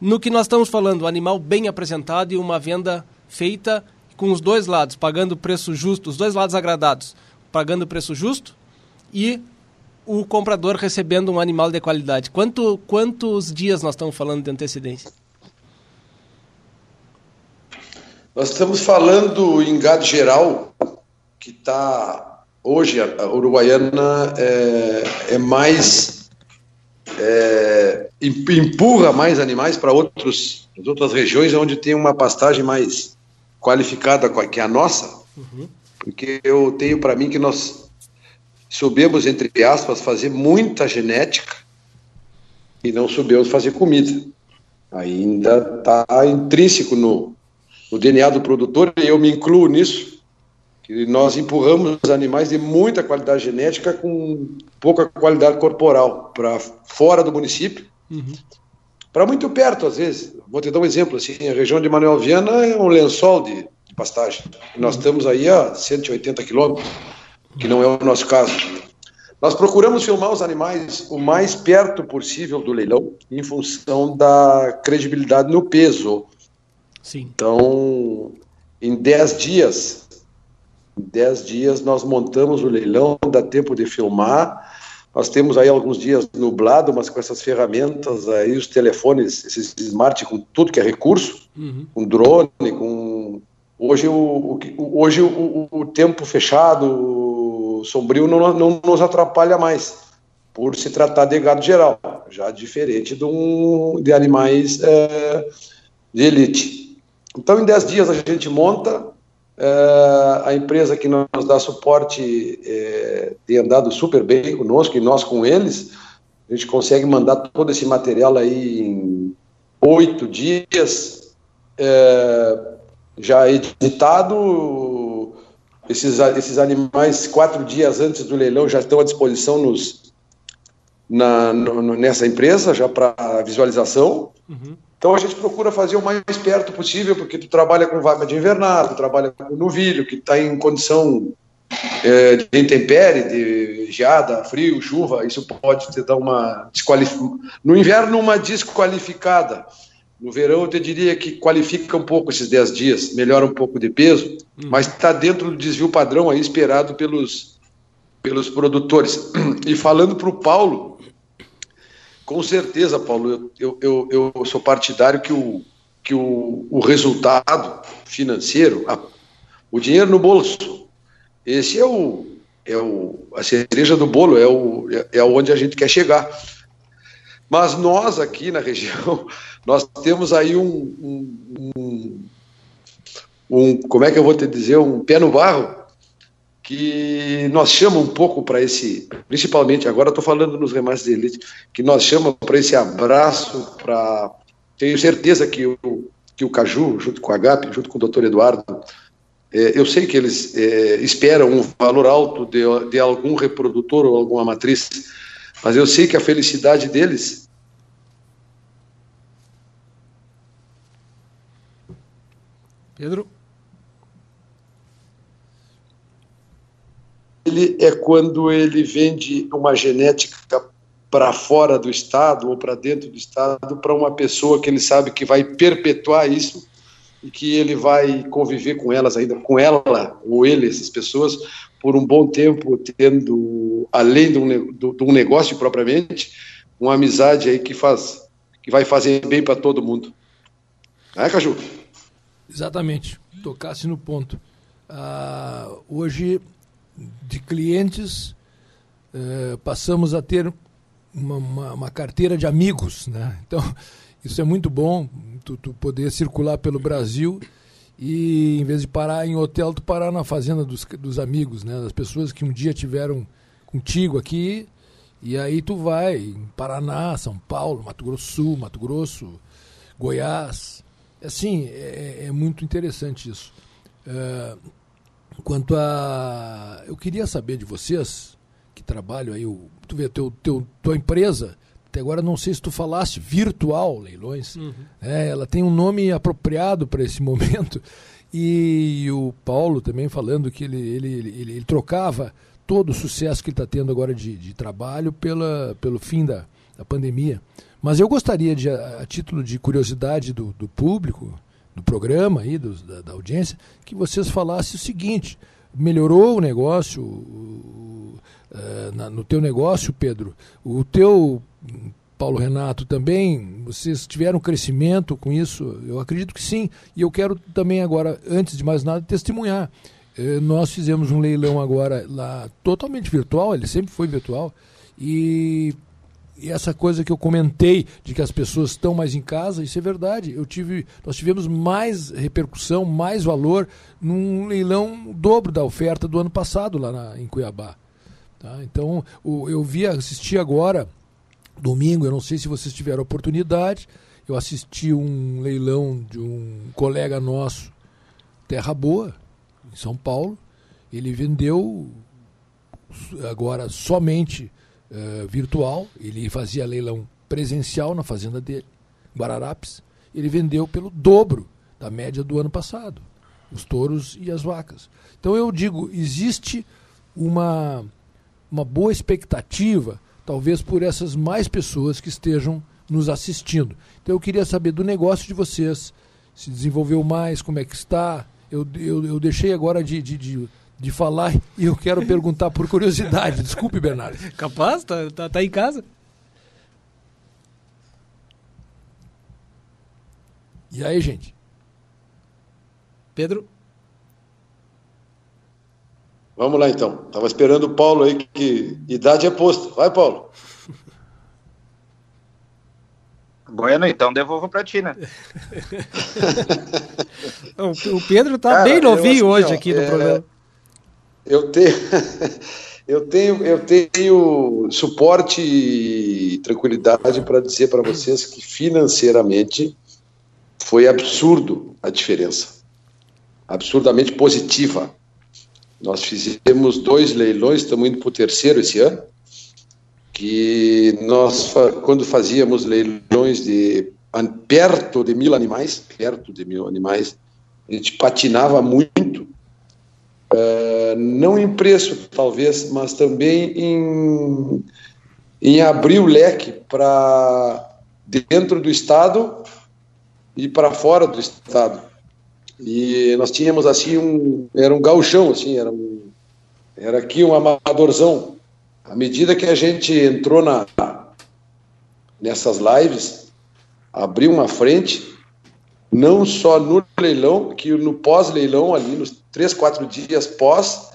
no que nós estamos falando, o animal bem apresentado e uma venda feita com os dois lados, pagando preço justo, os dois lados agradados, pagando preço justo e o comprador recebendo um animal de qualidade. Quanto, quantos dias nós estamos falando de antecedência? Nós estamos falando em gado geral, que está. Hoje, a Uruguaiana é, é mais. É, empurra mais animais para outras regiões onde tem uma pastagem mais qualificada que a nossa, uhum. porque eu tenho para mim que nós soubemos, entre aspas, fazer muita genética e não soubemos fazer comida. Ainda está intrínseco no, o DNA do produtor, e eu me incluo nisso, que nós empurramos os animais de muita qualidade genética com pouca qualidade corporal para fora do município, uhum. para muito perto às vezes. Vou te dar um exemplo, assim, a região de Manuel Viana é um lençol de, de pastagem, nós uhum. estamos aí a 180 quilômetros, que não é o nosso caso. Nós procuramos filmar os animais o mais perto possível do leilão, em função da credibilidade no peso. Sim. Então, em 10 dias, em 10 dias nós montamos o leilão, dá tempo de filmar. Nós temos aí alguns dias nublado, mas com essas ferramentas aí, os telefones, esses smart com tudo que é recurso, uhum. com drone, com hoje o, hoje o, o, tempo fechado, sombrio não, não nos atrapalha mais, por se tratar de gado geral, já diferente de, um, de animais é, de elite. Então, em 10 dias a gente monta, É, a empresa que nos dá suporte é, tem andado super bem conosco e nós com eles. A gente consegue mandar todo esse material aí em oito dias, é, já editado. Esses, esses animais, quatro dias antes do leilão, já estão à disposição nos, na, no, nessa empresa, já para visualização. Uhum. Então a gente procura fazer o mais perto possível, porque tu trabalha com vaga de invernado, trabalha com novilho, que está em condição é, de intempérie, de geada, frio, chuva, isso pode te dar uma desqualificação. No inverno, uma desqualificada. No verão, eu te diria que qualifica um pouco esses 10 dias, melhora um pouco de peso, hum. mas está dentro do desvio padrão aí esperado pelos, pelos produtores. E falando para o Paulo, com certeza, Paulo, eu, eu, eu sou partidário que o, que o, o resultado financeiro, a, o dinheiro no bolso, esse é o, é o a cereja do bolo, é, o, é, é onde a gente quer chegar. Mas nós aqui na região, nós temos aí um, um, um, um como é que eu vou te dizer, um pé no barro, que nós chamamos um pouco para esse, principalmente agora estou falando nos remates de elite, que nós chamamos para esse abraço, para tenho certeza que o, que o Caju, junto com a GAP, junto com o doutor Eduardo, é, eu sei que eles é, esperam um valor alto de, de algum reprodutor ou alguma matriz, mas eu sei que a felicidade deles Pedro? ele é quando ele vende uma genética para fora do estado ou para dentro do estado para uma pessoa que ele sabe que vai perpetuar isso e que ele vai conviver com elas ainda, com ela ou ele, essas pessoas, por um bom tempo, tendo, além de um, de um negócio propriamente, uma amizade aí que faz, que vai fazer bem para todo mundo. É, Caju? Exatamente, tocasse no ponto. Ah, hoje de clientes, eh, passamos a ter uma, uma, uma, carteira de amigos. Né? Então, isso é muito bom, tu, tu, poder circular pelo Brasil e, em vez de parar em hotel, tu parar na fazenda dos, dos amigos, né? das pessoas que um dia tiveram contigo aqui. E aí tu vai em Paraná, São Paulo, Mato Grosso Sul, Mato Grosso, Goiás. Assim, é, é muito interessante isso. Uh, Quanto a. Eu queria saber de vocês, que trabalham aí, o, tu vê, teu, teu, tua empresa, até agora não sei se tu falaste, Virtual Leilões, uhum. é, ela tem um nome apropriado para esse momento. E o Paulo também falando que ele, ele, ele, ele trocava todo o sucesso que ele está tendo agora de, de trabalho pela, pelo fim da, da pandemia. Mas eu gostaria, de, a, a título de curiosidade do, do público, do programa aí, do, da, da, audiência, que vocês falassem o seguinte: melhorou o negócio uh, na, no teu negócio, Pedro? O teu Paulo Renato também, vocês tiveram crescimento com isso? Eu acredito que sim. E eu quero também agora, antes de mais nada, testemunhar. Eh, nós fizemos um leilão agora lá totalmente virtual, ele sempre foi virtual, e e essa coisa que eu comentei de que as pessoas estão mais em casa, isso é verdade. Eu tive, nós tivemos mais repercussão, mais valor num leilão dobro da oferta do ano passado lá na, em Cuiabá. Tá? Então, o, eu vi, assisti agora, domingo, eu não sei se vocês tiveram oportunidade, eu assisti um leilão de um colega nosso, Terra Boa, em São Paulo. Ele vendeu agora somente uh, virtual, ele fazia leilão presencial na fazenda dele, Guararapes, ele vendeu pelo dobro da média do ano passado, os touros e as vacas. Então eu digo, existe uma, uma boa expectativa, talvez por essas mais pessoas que estejam nos assistindo. Então eu queria saber do negócio de vocês, se desenvolveu mais, como é que está. Eu, eu, eu deixei agora de, de, de de falar e eu quero perguntar por curiosidade. Desculpe, Bernardo. Capaz? Tá, tá, tá em casa? E aí, gente? Pedro? Vamos lá então. Tava esperando o Paulo aí, que idade é posto. Vai, Paulo. Bueno, então devolvo para ti, né? o, Pedro tá Cara, bem novinho hoje aqui no é, programa. Eu tenho, eu tenho, eu tenho suporte e tranquilidade para dizer para vocês que financeiramente foi absurdo a diferença, absurdamente positiva. Nós fizemos dois leilões, estamos indo para o terceiro esse ano, que nós, quando fazíamos leilões de perto de mil animais, perto de mil animais, a gente patinava muito, uh, não em preço, talvez, mas também em, em abrir o leque para dentro do Estado e para fora do Estado. E nós tínhamos assim um. Era um gauchão, assim, era, um, era aqui um amadorzão. À medida que a gente entrou na, nessas lives, abriu uma frente, não só no leilão, que no pós-leilão, ali nos três, quatro dias pós,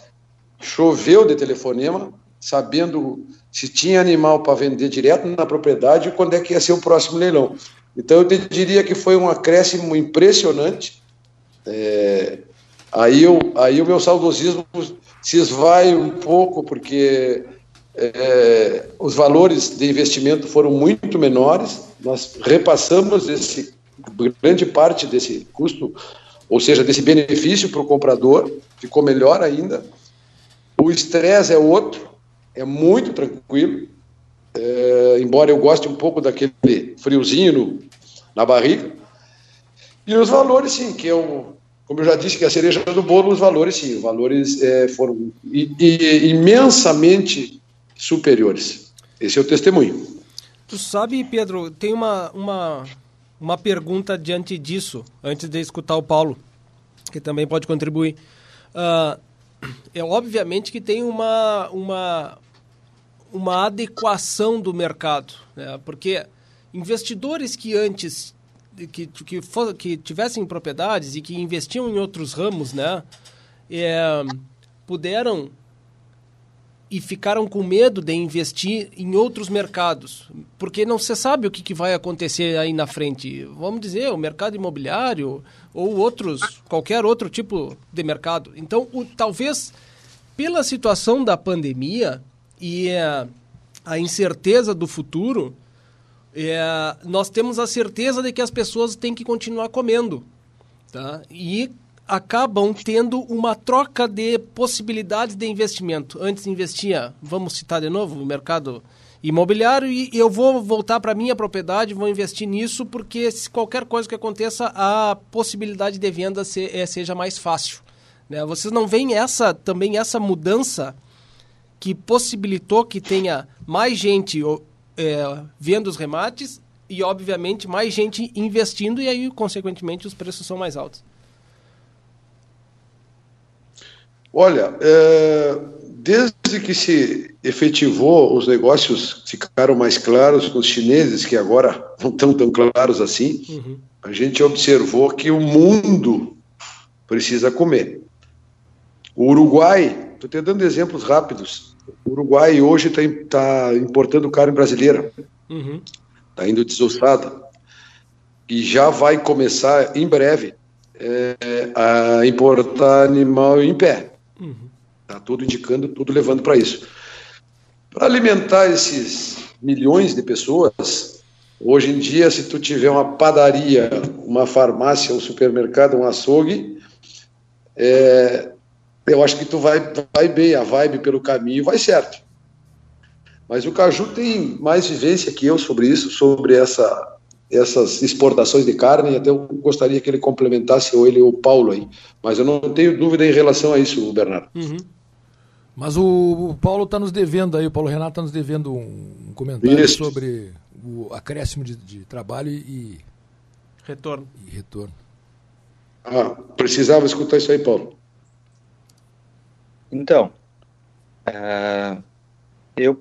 choveu de telefonema, sabendo se tinha animal para vender direto na propriedade e quando é que ia ser o próximo leilão. Então eu diria que foi um acréscimo impressionante é, aí, eu, aí o meu saudosismo se esvai um pouco, porque é, os valores de investimento foram muito menores, nós repassamos esse, grande parte desse custo, ou seja, desse benefício para o comprador, ficou melhor ainda. O estresse é outro, é muito tranquilo, é, embora eu goste um pouco daquele friozinho no, na barriga, e os valores, sim, que eu, como eu já disse, que a cereja do bolo, os valores, sim, os valores é, foram i, i, imensamente superiores. Esse é o testemunho. Tu sabe, Pedro, tem uma, uma, uma pergunta diante disso, antes de escutar o Paulo, que também pode contribuir. Uh, é obviamente que tem uma, uma, uma adequação do mercado, né? porque investidores que antes que, que, for, que tivessem propriedades e que investiam em outros ramos, né, é, puderam e ficaram com medo de investir em outros mercados, porque não se sabe o que, que vai acontecer aí na frente. Vamos dizer, o mercado imobiliário ou outros, qualquer outro tipo de mercado. Então, o, talvez pela situação da pandemia e a, a incerteza do futuro, é, nós temos a certeza de que as pessoas têm que continuar comendo. Tá? E acabam tendo uma troca de possibilidades de investimento. Antes investia, vamos citar de novo, no mercado imobiliário e eu vou voltar para minha propriedade, vou investir nisso porque se qualquer coisa que aconteça, a possibilidade de venda se, é, seja mais fácil. Né? Vocês não veem essa também essa mudança que possibilitou que tenha mais gente é, vendo os remates e, obviamente, mais gente investindo e aí, consequentemente, os preços são mais altos. Olha, é, desde que se efetivou, os negócios ficaram mais claros com os chineses, que agora não estão tão claros assim, uhum. a gente observou que o mundo precisa comer. O Uruguai, estou te dando exemplos rápidos, o Uruguai hoje está tá importando carne brasileira. Está uhum. Tá indo desossada. E já vai começar, em breve, é, a importar animal em pé. Está tudo indicando, tudo levando para isso. Para alimentar esses milhões de pessoas, hoje em dia, se tu tiver uma padaria, uma farmácia, um supermercado, um açougue, é, eu acho que tu vai, vai bem, a vibe pelo caminho vai certo. Mas o Caju tem mais vivência que eu sobre isso, sobre essa, essas exportações de carne, e até eu gostaria que ele complementasse, ou ele ou o Paulo aí. Mas eu não tenho dúvida em relação a isso, Bernardo. Uhum. Mas o, o Paulo está nos devendo aí, o Paulo Renato está nos devendo um, um comentário isso. sobre o acréscimo de, de trabalho e retorno. E retorno. Ah, precisava escutar isso aí, Paulo. Então, uh, eu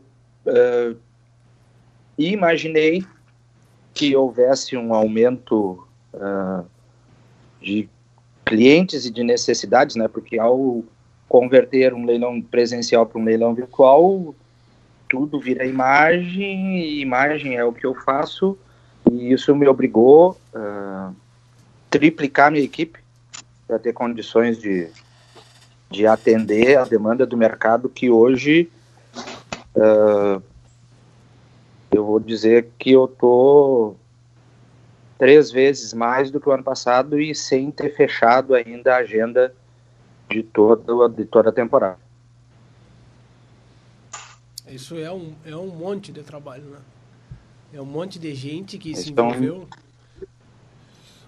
uh, imaginei que houvesse um aumento uh, de clientes e de necessidades, né? Porque ao converter um leilão presencial para um leilão virtual, tudo vira imagem, e imagem é o que eu faço, e isso me obrigou a triplicar minha equipe, para ter condições de, de atender a demanda do mercado que hoje uh, eu vou dizer que eu tô três vezes mais do que o ano passado e sem ter fechado ainda a agenda de toda, de toda a temporada. Isso é um, é um monte de trabalho, né? É um monte de gente que se então, envolveu.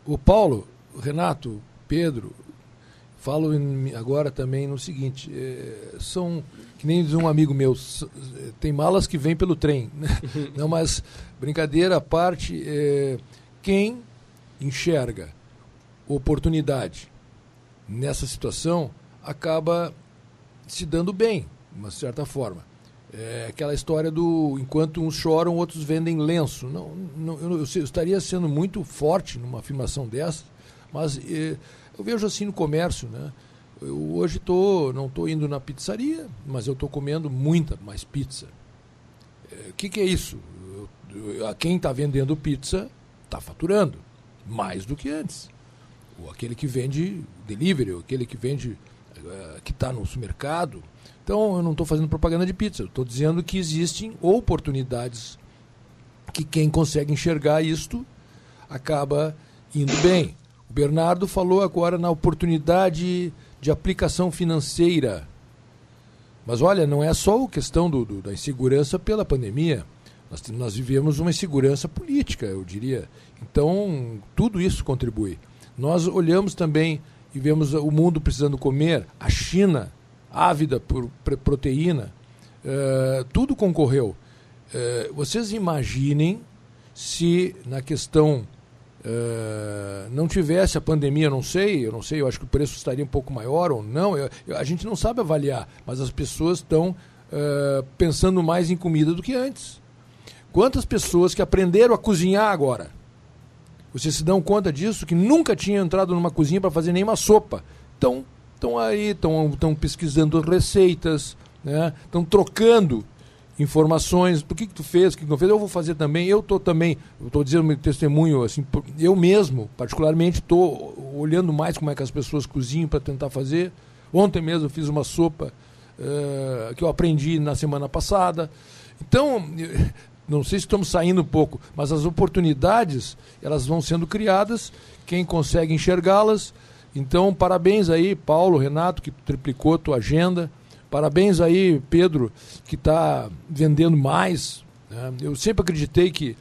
O Paulo, Renato, Pedro, falo agora também no seguinte: é, são que nem diz um amigo meu, tem malas que vêm pelo trem. Né? Não, mas brincadeira à parte, é, quem enxerga oportunidade nessa situação acaba se dando bem, de uma certa forma. É aquela história do enquanto uns choram, outros vendem lenço. Não, não eu, eu, eu, estaria sendo muito forte numa afirmação dessa, mas é, eu vejo assim no comércio, né? Eu hoje tô, não estou indo na pizzaria, mas eu estou comendo muita mais pizza. O é, que, que, é isso? Eu, quem está vendendo pizza está faturando mais do que antes. Aquele que vende delivery, ou aquele que vende uh, que está no supermercado. Então eu não estou fazendo propaganda de pizza, estou dizendo que existem oportunidades que quem consegue enxergar isto acaba indo bem. O Bernardo falou agora na oportunidade de aplicação financeira. Mas olha, não é só a questão do, do, da insegurança pela pandemia. Nós, nós vivemos uma insegurança política, eu diria. Então, tudo isso contribui. Nós olhamos também e vemos o mundo precisando comer, a China ávida por proteína, uh, tudo concorreu. Uh, vocês imaginem se na questão Uh, não tivesse a pandemia, eu não sei, eu não sei, eu acho que o preço estaria um pouco maior ou não, eu, eu, a gente não sabe avaliar, mas as pessoas estão uh, pensando mais em comida do que antes. Quantas pessoas que aprenderam a cozinhar agora? Vocês se dão conta disso? Que nunca tinham entrado numa cozinha para fazer nenhuma sopa. Então, estão aí, estão pesquisando receitas, estão né? trocando informações do que, que tu fez, o que, que não fez, eu vou fazer também. Eu estou também, estou dizendo meu testemunho, assim, eu mesmo, particularmente, estou olhando mais como é que as pessoas cozinham para tentar fazer. Ontem mesmo eu fiz uma sopa uh, que eu aprendi na semana passada. Então, não sei se estamos saindo um pouco, mas as oportunidades elas vão sendo criadas, quem consegue enxergá-las. Então, parabéns aí, Paulo, Renato, que triplicou a tua agenda. Parabéns aí, Pedro, que está vendendo mais. Né? Eu sempre acreditei que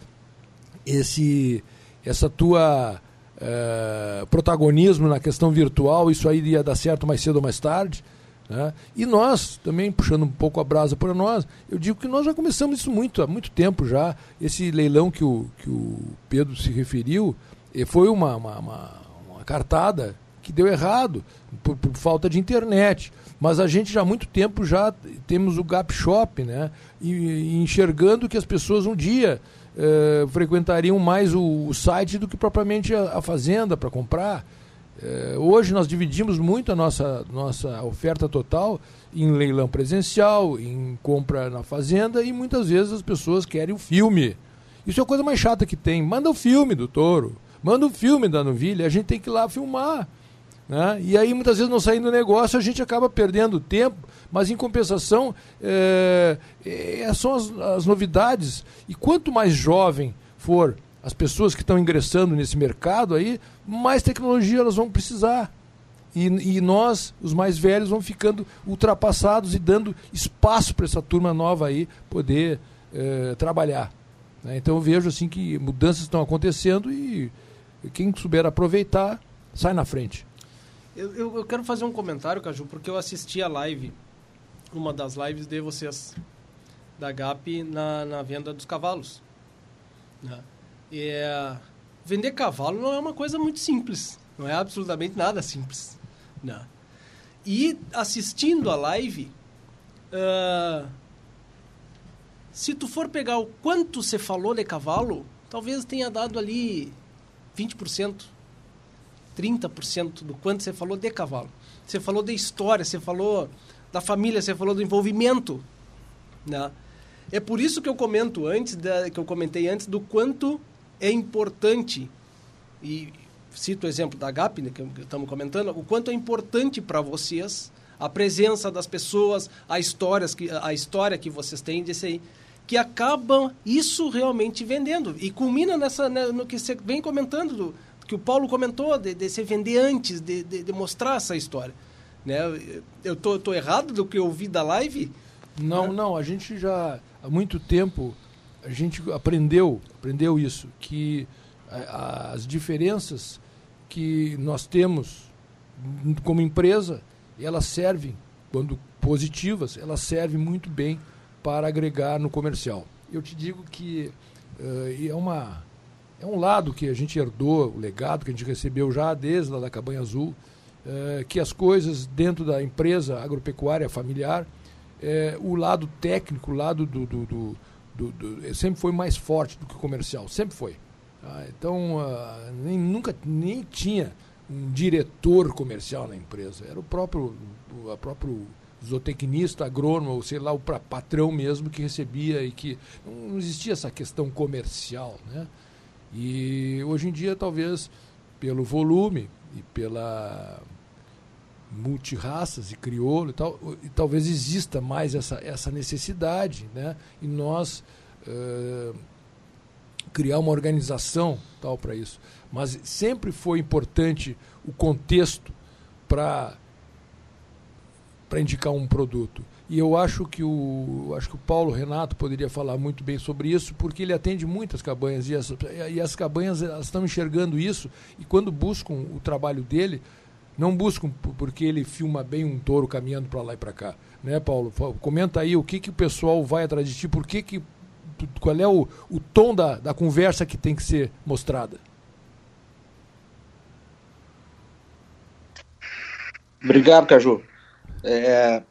esse, essa tua uh, protagonismo na questão virtual, isso aí ia dar certo mais cedo ou mais tarde. Né? E nós, também puxando um pouco a brasa para nós, eu digo que nós já começamos isso muito, há muito tempo já. Esse leilão que o, que o Pedro se referiu eh, foi uma, uma, uma, uma cartada que deu errado por, por falta de internet. Mas a gente já há muito tempo já temos o Gap Shop, né? E, e enxergando que as pessoas um dia eh, frequentariam mais o, o, site do que propriamente a, a fazenda para comprar. Eh, hoje nós dividimos muito a nossa, nossa oferta total em leilão presencial, em compra na fazenda e muitas vezes as pessoas querem o filme. Isso é a coisa mais chata que tem. Manda o filme do touro, manda o filme da novilha, a gente tem que ir lá filmar. Né? E aí, muitas vezes, não saindo do negócio, a gente acaba perdendo tempo, mas em compensação, é, é, são as, as novidades. E quanto mais jovem for as pessoas que estão ingressando nesse mercado aí, mais tecnologia elas vão precisar. E, e, nós, os mais velhos, vamos ficando ultrapassados e dando espaço para essa turma nova aí poder é, trabalhar. Né? Então eu vejo assim que mudanças estão acontecendo e quem souber aproveitar sai na frente. Eu, eu, eu, quero fazer um comentário, Caju, porque eu assisti a live, uma das lives de vocês, da GAP, na, na venda dos cavalos. Né? É, vender cavalo não é uma coisa muito simples. Não é absolutamente nada simples. Né? E assistindo a live, uh, se tu for pegar o quanto você falou de cavalo, talvez tenha dado ali 20%. 30% do quanto você falou de cavalo. Você falou de história, você falou da família, você falou do envolvimento. Né? É por isso que eu comento antes, da, que eu comentei antes, do quanto é importante e cito o exemplo da GAP, né, que estamos comentando, o quanto é importante para vocês a presença das pessoas, a, histórias que, a história que vocês têm desse aí, que acabam isso realmente vendendo. E culmina nessa, né, no que você vem comentando, do, que o Paulo comentou, de, de se vender antes, de, de, de, mostrar essa história. Né? Eu tô, tô errado do que eu vi da live? Não, né? não, a gente já há muito tempo a gente aprendeu, aprendeu isso, que as diferenças que nós temos como empresa, elas servem, quando positivas, elas servem muito bem para agregar no comercial. Eu te digo que uh, é, uma, é um lado que a gente herdou, o legado que a gente recebeu já desde lá da Cabanha Azul, uh, que as coisas dentro da empresa agropecuária familiar, uh, o lado técnico, o lado do, do, do, do, sempre foi mais forte do que o comercial, sempre foi. Ah, então, uh, nem, nunca nem tinha um diretor comercial na empresa. Era o próprio, o, próprio zootecnista, agrônomo, ou sei lá, o patrão mesmo que recebia e que não existia essa questão comercial, né? E hoje em dia, talvez pelo volume e pela multirraças e crioulo e tal, e talvez exista mais essa, essa necessidade, né? E nós uh, criar uma organização tal para isso. Mas sempre foi importante o contexto para para indicar um produto. E eu acho que o acho que o Paulo Renato poderia falar muito bem sobre isso, porque ele atende muitas cabanhas e as, e as cabanhas elas estão enxergando isso e quando buscam o trabalho dele, não buscam porque ele filma bem um touro caminhando para lá e para cá, né, Paulo? Comenta aí o que que o pessoal vai atrás de ti, por que que qual é o, o tom da, da conversa que tem que ser mostrada? Obrigado, Caju. É,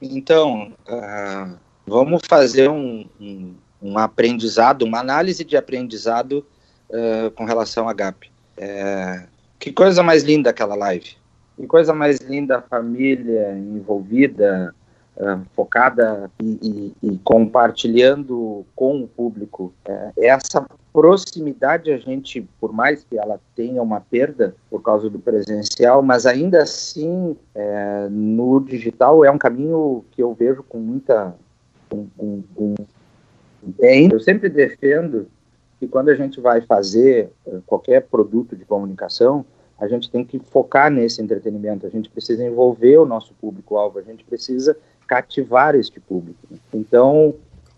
então, uh, vamos fazer um, um, um, aprendizado, uma análise de aprendizado uh, com relação à GAP. É, que coisa mais linda aquela live. Que coisa mais linda a família envolvida, uh, focada e, e, e, compartilhando com o público. Uh, essa proximidade, a gente, por mais que ela tenha uma perda por causa do presencial, mas ainda assim, é, no digital é um caminho que eu vejo com muita. Com, com, com, eu sempre defendo que quando a gente vai fazer qualquer produto de comunicação, a gente tem que focar nesse entretenimento, a gente precisa envolver o nosso público-alvo, a gente precisa cativar este público. Então,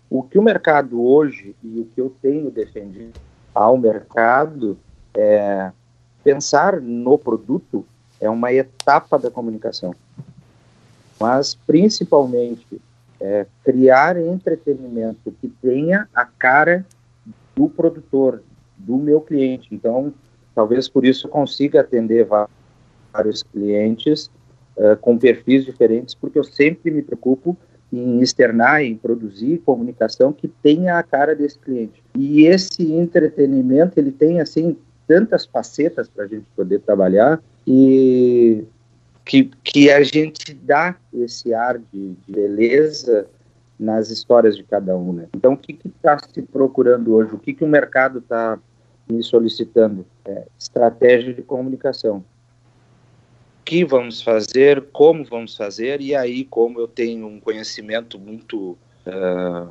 o que o mercado hoje e o que eu tenho defendido ao mercado é pensar no produto é uma etapa da comunicação, mas principalmente é, criar entretenimento que tenha a cara do produtor, do meu cliente. Então, talvez por isso eu consiga atender vários clientes uh, com perfis diferentes, porque eu sempre me preocupo em externar, em produzir comunicação que tenha a cara desse cliente. E esse entretenimento, ele tem, assim, tantas facetas para a gente poder trabalhar e que, que a gente dá esse ar de, de beleza nas histórias de cada um, né? Então, o que está se procurando hoje? O que, que o mercado está me solicitando? É, estratégia de comunicação que vamos fazer, como vamos fazer, e aí, como eu tenho um conhecimento muito. Uh,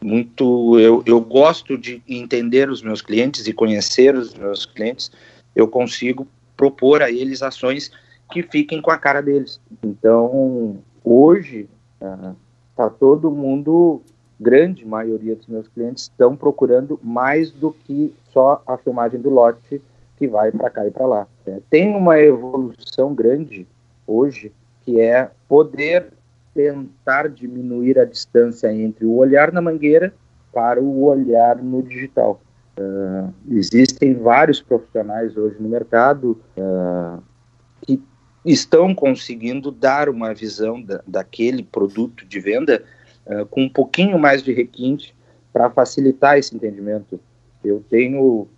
muito eu, eu gosto de entender os meus clientes e conhecer os meus clientes, eu consigo propor a eles ações que fiquem com a cara deles. Então, hoje, uh, todo mundo, grande maioria dos meus clientes, estão procurando mais do que só a filmagem do lote que vai para cá e para lá. É, tem uma evolução grande hoje que é poder tentar diminuir a distância entre o olhar na mangueira para o olhar no digital. Uh, existem vários profissionais hoje no mercado uh, que estão conseguindo dar uma visão da, daquele produto de venda uh, com um pouquinho mais de requinte para facilitar esse entendimento. Eu tenho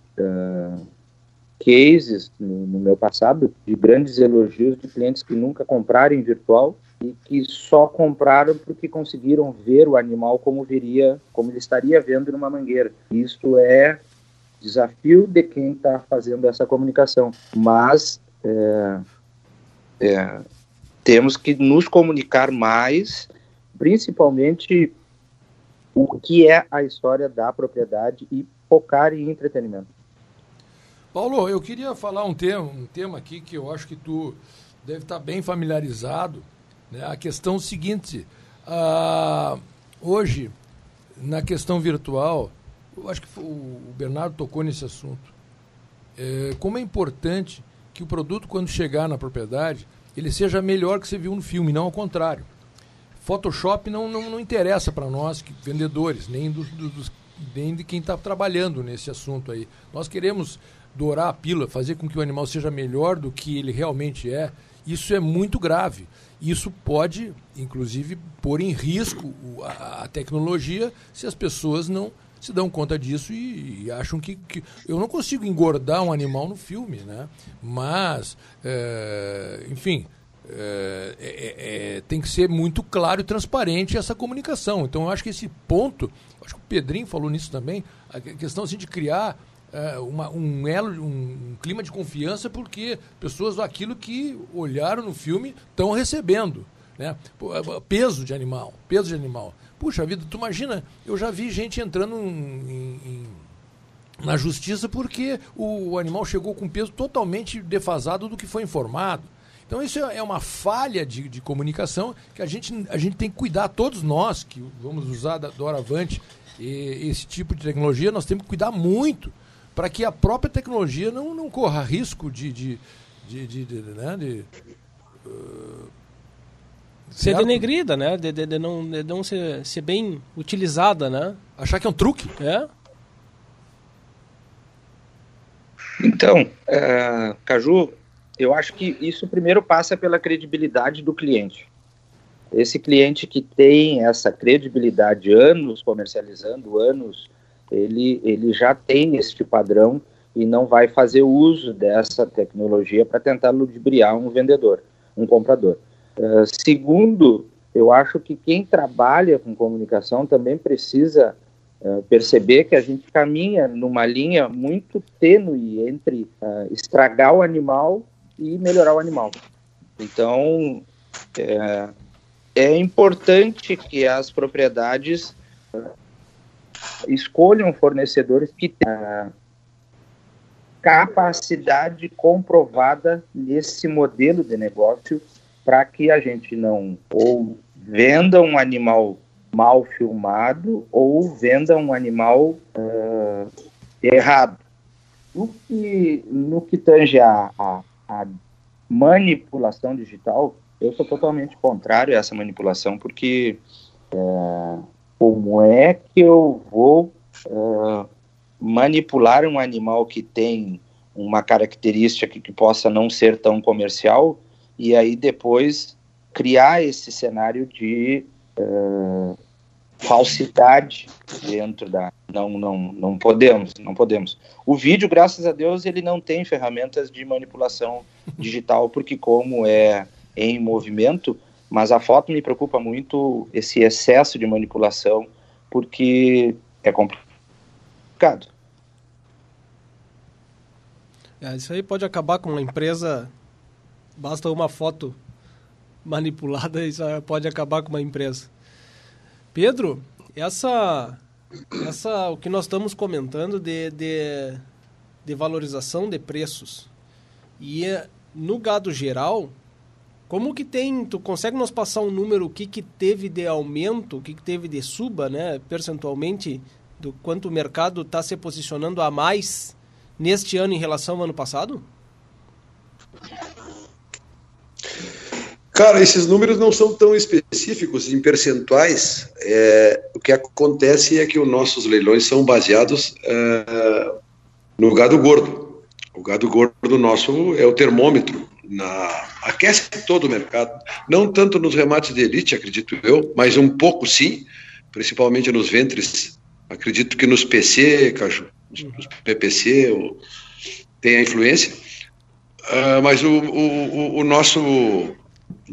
cases no, no, meu passado de grandes elogios de clientes que nunca compraram em virtual e que só compraram porque conseguiram ver o animal como viria, como ele estaria vendo numa mangueira. Isso é desafio de quem está fazendo essa comunicação. Mas é, é, temos que nos comunicar mais, principalmente o que é a história da propriedade e focar em entretenimento. Paulo, eu queria falar um tema, um tema aqui que eu acho que tu deve estar bem familiarizado. Né? A questão seguinte, ah, hoje, na questão virtual, eu acho que o Bernardo tocou nesse assunto. É, como é importante que o produto, quando chegar na propriedade, ele seja melhor que você viu no filme, não ao contrário. Photoshop não, não, não interessa para nós, que, vendedores, nem, do, do, dos, nem de quem está trabalhando nesse assunto aí. Nós queremos dourar a pílula, fazer com que o animal seja melhor do que ele realmente é. Isso é muito grave. Isso pode, inclusive, pôr em risco a, a tecnologia se as pessoas não se dão conta disso e, e acham que, que, Eu não consigo engordar um animal no filme, né? Mas, é, enfim, é, é, é, tem que ser muito claro e transparente essa comunicação. Então, eu acho que esse ponto, acho que o Pedrinho falou nisso também, a questão assim, de criar é, uma, um elo, um, um, clima de confiança, porque pessoas aquilo que olharam no filme estão recebendo. Né? É, peso de animal, peso de animal. Puxa vida, tu imagina, eu já vi gente entrando em, em, na justiça porque o animal chegou com peso totalmente defasado do que foi informado. Então isso é, uma falha de, de comunicação que a gente, a gente tem que cuidar, todos nós que vamos usar da, doravante esse tipo de tecnologia, nós temos que cuidar muito para que a própria tecnologia não, não corra risco de, de, de, de, de, né, de uh, ser denegrida, né? De, de, de, não, de não ser, ser bem utilizada, né? Achar que é um truque. É. Então, uh, Caju, eu acho que isso primeiro passa pela credibilidade do cliente. Esse cliente que tem essa credibilidade, anos comercializando, anos, ele, ele já tem este padrão e não vai fazer uso dessa tecnologia para tentar ludibriar um vendedor, um comprador. Uh, segundo, eu acho que quem trabalha com comunicação também precisa uh, perceber que a gente caminha numa linha muito tênue entre uh, estragar o animal e melhorar o animal. Então, é, é importante que as propriedades escolham fornecedores que tenham capacidade comprovada nesse modelo de negócio para que a gente não ou venda um animal mal filmado ou venda um animal uh, errado. No que, no que tange a, a, a, manipulação digital, eu sou totalmente contrário a essa manipulação, porque é, como é que eu vou uh, manipular um animal que tem uma característica que, que possa não ser tão comercial e aí depois criar esse cenário de uh, falsidade dentro da não não não podemos não podemos o vídeo graças a Deus ele não tem ferramentas de manipulação digital porque como é em movimento mas a foto me preocupa muito esse excesso de manipulação porque é complicado é, isso aí pode acabar com uma empresa Basta uma foto manipulada e já pode acabar com uma empresa. Pedro, essa, essa o que nós estamos comentando de, de, de valorização de preços e no gado geral, como que tem, tu consegue nos passar um número, o que que teve de aumento, o que que teve de suba, né, percentualmente, do quanto o mercado está se posicionando a mais neste ano em relação ao ano passado? Cara, esses números não são tão específicos em percentuais. É, o que acontece é que os nossos leilões são baseados é, no gado gordo. O gado gordo nosso é o termômetro, na, aquece todo o mercado. Não tanto nos remates de elite, acredito eu, mas um pouco sim, principalmente nos ventres. Acredito que nos PC, Caju, nos PPC, tem a influência. Uh, mas o, o, o, nosso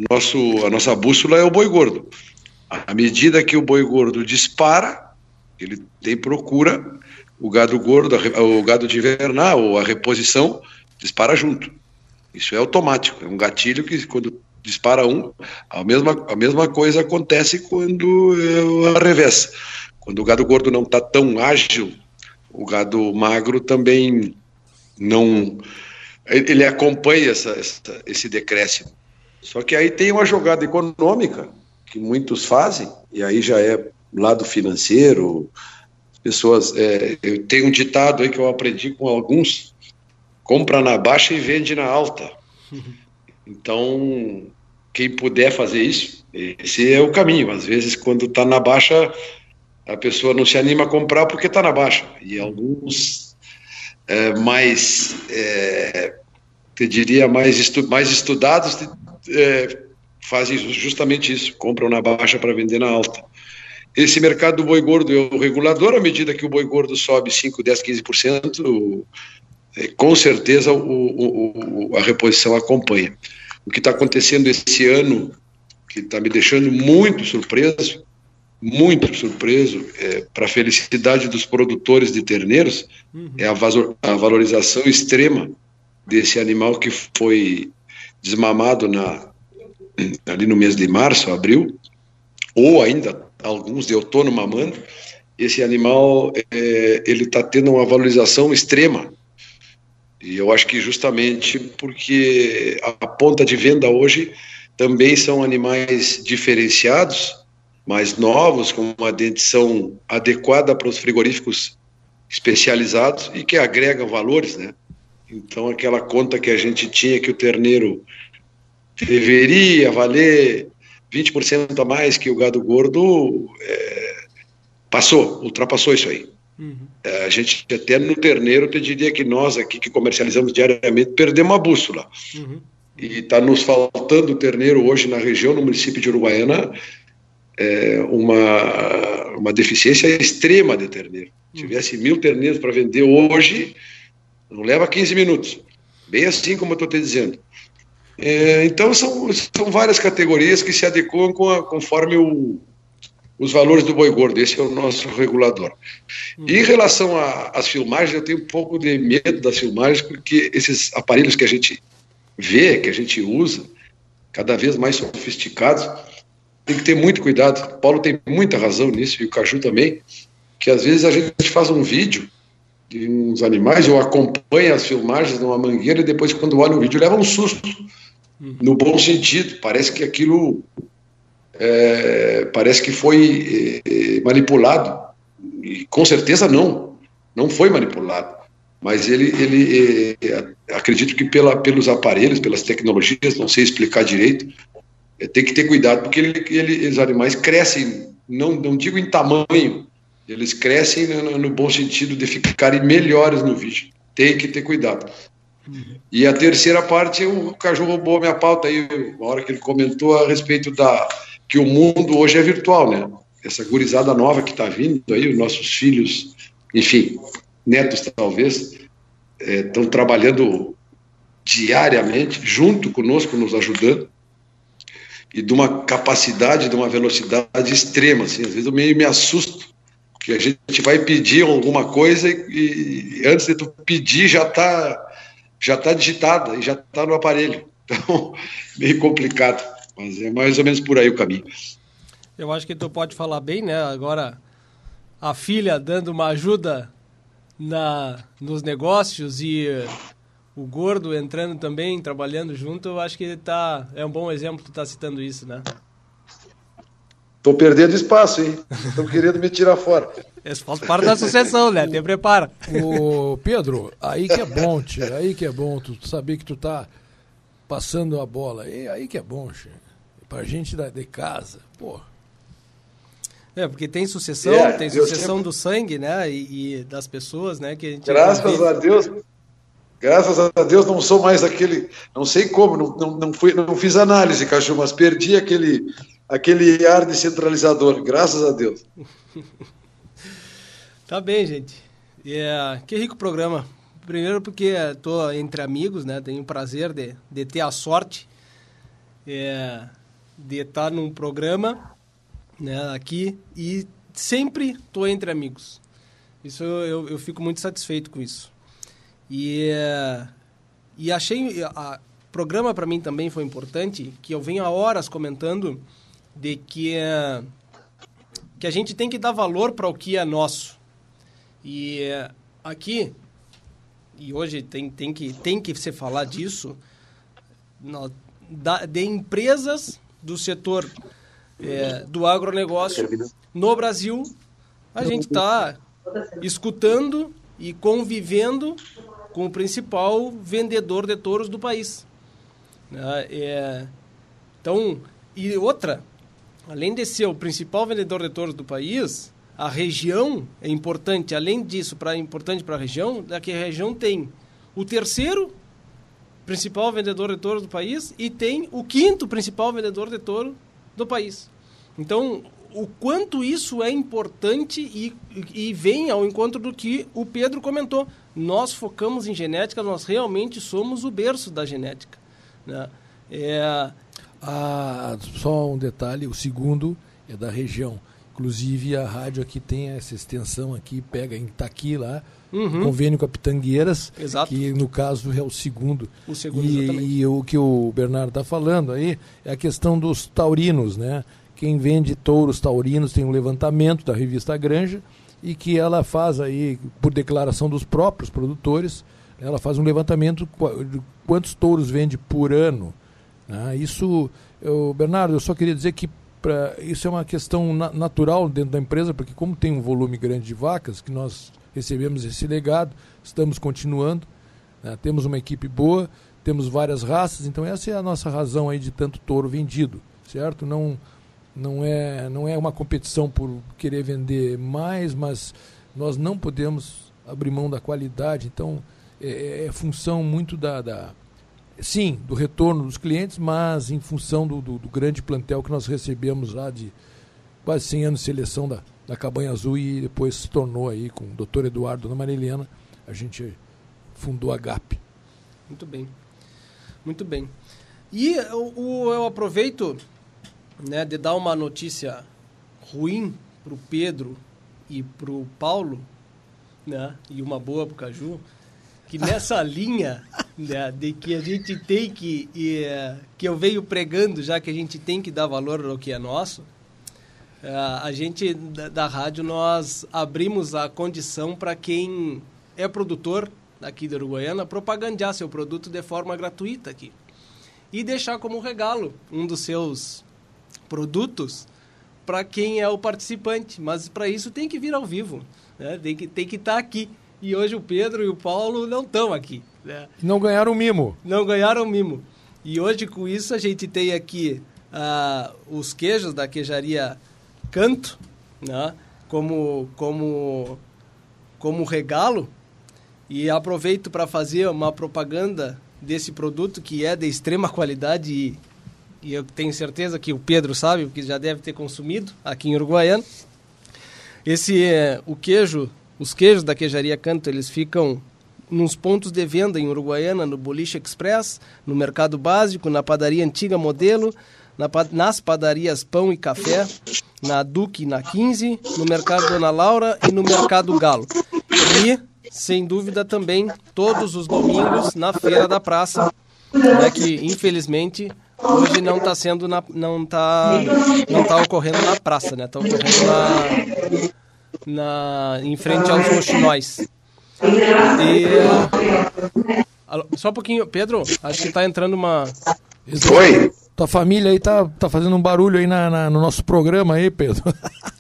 nosso, a nossa bússola é o boi gordo. À medida que o boi gordo dispara, ele tem procura, o gado gordo, o gado de invernal ou a reposição dispara junto. Isso é automático, é um gatilho que quando dispara um, a mesma, a mesma coisa acontece quando é a revés. Quando o gado gordo não está tão ágil, o gado magro também não. Ele acompanha essa, essa, esse decréscimo. Só que aí tem uma jogada econômica que muitos fazem, e aí já é lado financeiro. Pessoas. É, eu tenho um ditado aí que eu aprendi com alguns: compra na baixa e vende na alta. Então, quem puder fazer isso, esse é o caminho. Às vezes, quando está na baixa, a pessoa não se anima a comprar porque está na baixa. E alguns é, mais, é, te diria, mais, estu mais estudados é, fazem justamente isso, compram na baixa para vender na alta. Esse mercado do boi gordo é o regulador, à medida que o boi gordo sobe 5, 10, 15%, com certeza o, o, a reposição acompanha. O que está acontecendo esse ano, que está me deixando muito surpreso, muito surpreso, é, para a felicidade dos produtores de terneiros, uhum. é a, a, valorização extrema desse animal que foi desmamado na, ali no mês de março, abril, ou ainda alguns de outono mamando. Esse animal é, ele está tendo uma valorização extrema e eu acho que justamente porque a ponta de venda hoje também são animais diferenciados, mais novos, com uma dentição adequada para os frigoríficos especializados e que agregam valores, né? Então aquela conta que a gente tinha que o terneiro deveria valer 20% a mais que o gado gordo, é, passou, ultrapassou isso aí. Uhum. É, a gente até no terneiro, te diria que nós aqui que comercializamos diariamente perdemos a bússola. Uhum. E está nos faltando terneiro hoje na região, no município de Uruguaiana, é, uma, uma deficiência extrema de terneiro. Se uhum. tivesse mil terneiros para vender hoje, não leva 15 minutos. Bem assim como eu estou te dizendo. É, então são, são várias categorias que se adequam com a, conforme o, os valores do boi gordo, esse é o nosso regulador. E em relação às filmagens, eu tenho um pouco de medo das filmagens, porque esses aparelhos que a gente vê, que a gente usa, cada vez mais sofisticados, tem que ter muito cuidado. O Paulo tem muita razão nisso, e o Caju também, que às vezes a gente faz um vídeo de uns animais, ou acompanha as filmagens numa mangueira, e depois, quando olha o vídeo, leva um susto, no bom sentido. Parece que aquilo é, parece que foi é, manipulado. E com certeza não, não foi manipulado. Mas ele, ele é, acredito que pela, pelos aparelhos, pelas tecnologias, não sei explicar direito, é, tem que ter cuidado, porque ele, ele, os animais crescem, não, não digo em tamanho, eles crescem no, bom sentido de ficarem melhores no vídeo. Tem que ter cuidado. E a terceira parte, o Caju roubou minha pauta aí, na hora que ele comentou a respeito da, que o mundo hoje é virtual, né? Essa gurizada nova que está vindo aí, os nossos filhos, enfim, netos talvez, estão é, trabalhando diariamente, junto conosco, nos ajudando, e de uma capacidade, de uma velocidade extrema, assim, às vezes eu meio me assusto, que a gente vai pedir alguma coisa e, e antes de tu pedir já está já tá digitada e já está no aparelho, então meio complicado. Mas é mais ou menos por aí o caminho. Eu acho que tu pode falar bem, né? Agora, a filha dando uma ajuda na, nos negócios e o gordo entrando também, trabalhando junto, eu acho que tá, é um bom exemplo tu tá citando isso, né? Tô perdendo espaço, hein? Estão querendo me tirar fora. Faz parte da sucessão, né? Te prepara. Ô, Pedro, aí que é bom, tia. Aí que é bom tu saber que tu tá passando a bola. E aí que é bom, tia pra gente da, de casa, pô. É, porque tem sucessão, é, tem sucessão sempre... do sangue, né? E, e, das pessoas, né? Que a gente graças a Deus, graças a Deus não sou mais aquele, não sei como, não, não, não, fui, não fiz análise, cachorro, mas perdi aquele, aquele ar de centralizador, graças a Deus. tá bem, gente. Yeah, que rico programa. Primeiro porque estou entre amigos, né? Tenho o prazer de, de ter a sorte é, de estar num programa né, aqui e sempre estou entre amigos. Isso eu, eu fico muito satisfeito com isso. E, uh, e achei. O programa para mim também foi importante, que eu venho há horas comentando de que, uh, que a gente tem que dar valor para o que é nosso. E uh, aqui, e hoje tem, tem, que, tem que se falar disso, no, da, de empresas do setor é, do agronegócio no Brasil, a gente está escutando e convivendo com o principal vendedor de touros do país. É, então, e outra, além de ser o principal vendedor de touros do país, a região é importante. Além disso, para importante para a região, é que a região tem o terceiro principal vendedor de touro do país e tem o quinto principal vendedor de touro do país. Então, o quanto isso é importante e, e vem ao encontro do que o Pedro comentou. Nós focamos em genética, nós realmente somos o berço da genética. Né? É... Ah, só um detalhe, o segundo é da região. Inclusive a rádio aqui tem essa extensão aqui, pega em Itaqui lá, uhum. convênio com a Pitangueiras, Exato. que no caso é o segundo. O segundo, e, e o que o Bernardo está falando aí é a questão dos taurinos, né? Quem vende touros taurinos tem um levantamento da revista Granja e que ela faz aí, por declaração dos próprios produtores, ela faz um levantamento de quantos touros vende por ano. Né? Isso, eu, Bernardo, eu só queria dizer que pra, isso é uma questão na, natural dentro da empresa, porque como tem um volume grande de vacas, que nós recebemos esse legado, estamos continuando, né? temos uma equipe boa, temos várias raças, então essa é a nossa razão aí de tanto touro vendido, certo? Não, não, é, não é uma competição por querer vender mais, mas nós não podemos abrir mão da qualidade, então é, é função muito da, da, sim, do retorno dos clientes, mas em função do, do, do, grande plantel que nós recebemos lá de quase 100 anos de seleção da, da Cabanha Azul e depois se tornou aí com o doutor Eduardo Dona Marilena, a gente fundou a GAP. Muito bem, muito bem. E eu, eu aproveito né, de dar uma notícia ruim para o Pedro e para o Paulo, né, e uma boa para o Caju, que nessa linha né, de que a gente tem que, e, que eu venho pregando já que a gente tem que dar valor ao que é nosso, é, a gente da, da rádio nós abrimos a condição para quem é produtor aqui da Uruguaiana propagandear seu produto de forma gratuita aqui e deixar como regalo um dos seus produtos para quem é o participante, mas para isso tem que vir ao vivo, né? tem que tem que estar tá aqui. E hoje o Pedro e o Paulo não estão aqui. Né? Não ganharam mimo. Não ganharam mimo. E hoje com isso a gente tem aqui uh, os queijos da queijaria Canto, né? como como como regalo. E aproveito para fazer uma propaganda desse produto que é de extrema qualidade e e eu tenho certeza que o Pedro sabe, porque já deve ter consumido aqui em Uruguaiana. Esse é o queijo, os queijos da queijaria Canto, eles ficam nos pontos de venda em Uruguaiana, no Boliche Express, no Mercado Básico, na Padaria Antiga Modelo, na, nas padarias Pão e Café, na Duque na 15, no Mercado Dona Laura e no Mercado Galo. E, sem dúvida, também todos os domingos na Feira da Praça, né, que infelizmente hoje não está sendo na, não tá não tá ocorrendo na praça, né? Está ocorrendo na, na em frente aos roxinóis. E só um pouquinho, Pedro, acho que está entrando uma Oi. Tua família aí tá, tá fazendo um barulho aí na, na no nosso programa aí, Pedro.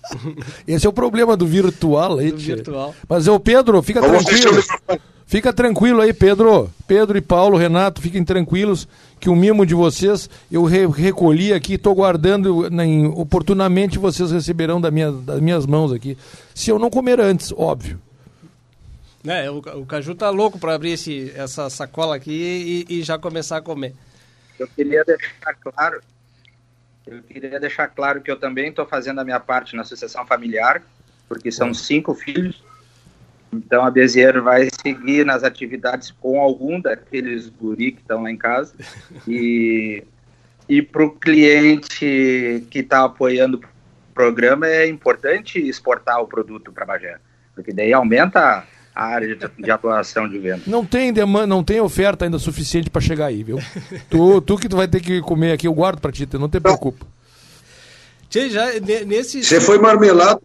Esse é o problema do virtual aí, do virtual. Mas o Pedro, fica Vamos tranquilo. Fica tranquilo aí, Pedro. Pedro e Paulo, Renato, fiquem tranquilos que o mimo de vocês eu re recolhi aqui, estou guardando em, oportunamente vocês receberão da minha, das minhas mãos aqui. Se eu não comer antes, óbvio. É, o, o Caju tá louco para abrir esse, essa sacola aqui e, e, já começar a comer. Eu queria deixar claro, eu queria deixar claro que eu também estou fazendo a minha parte na associação familiar, porque são cinco filhos então a Bezier vai seguir nas atividades com algum daqueles guri que estão lá em casa. E, e para o cliente que está apoiando o programa é importante exportar o produto para Bagé. porque daí aumenta a área de, de atuação de venda. Não tem demanda, não tem oferta ainda suficiente para chegar aí, viu? tu, tu que tu vai ter que comer aqui, eu guardo para ti, não te preocupa. Tchê, já nesse. Você foi marmelado.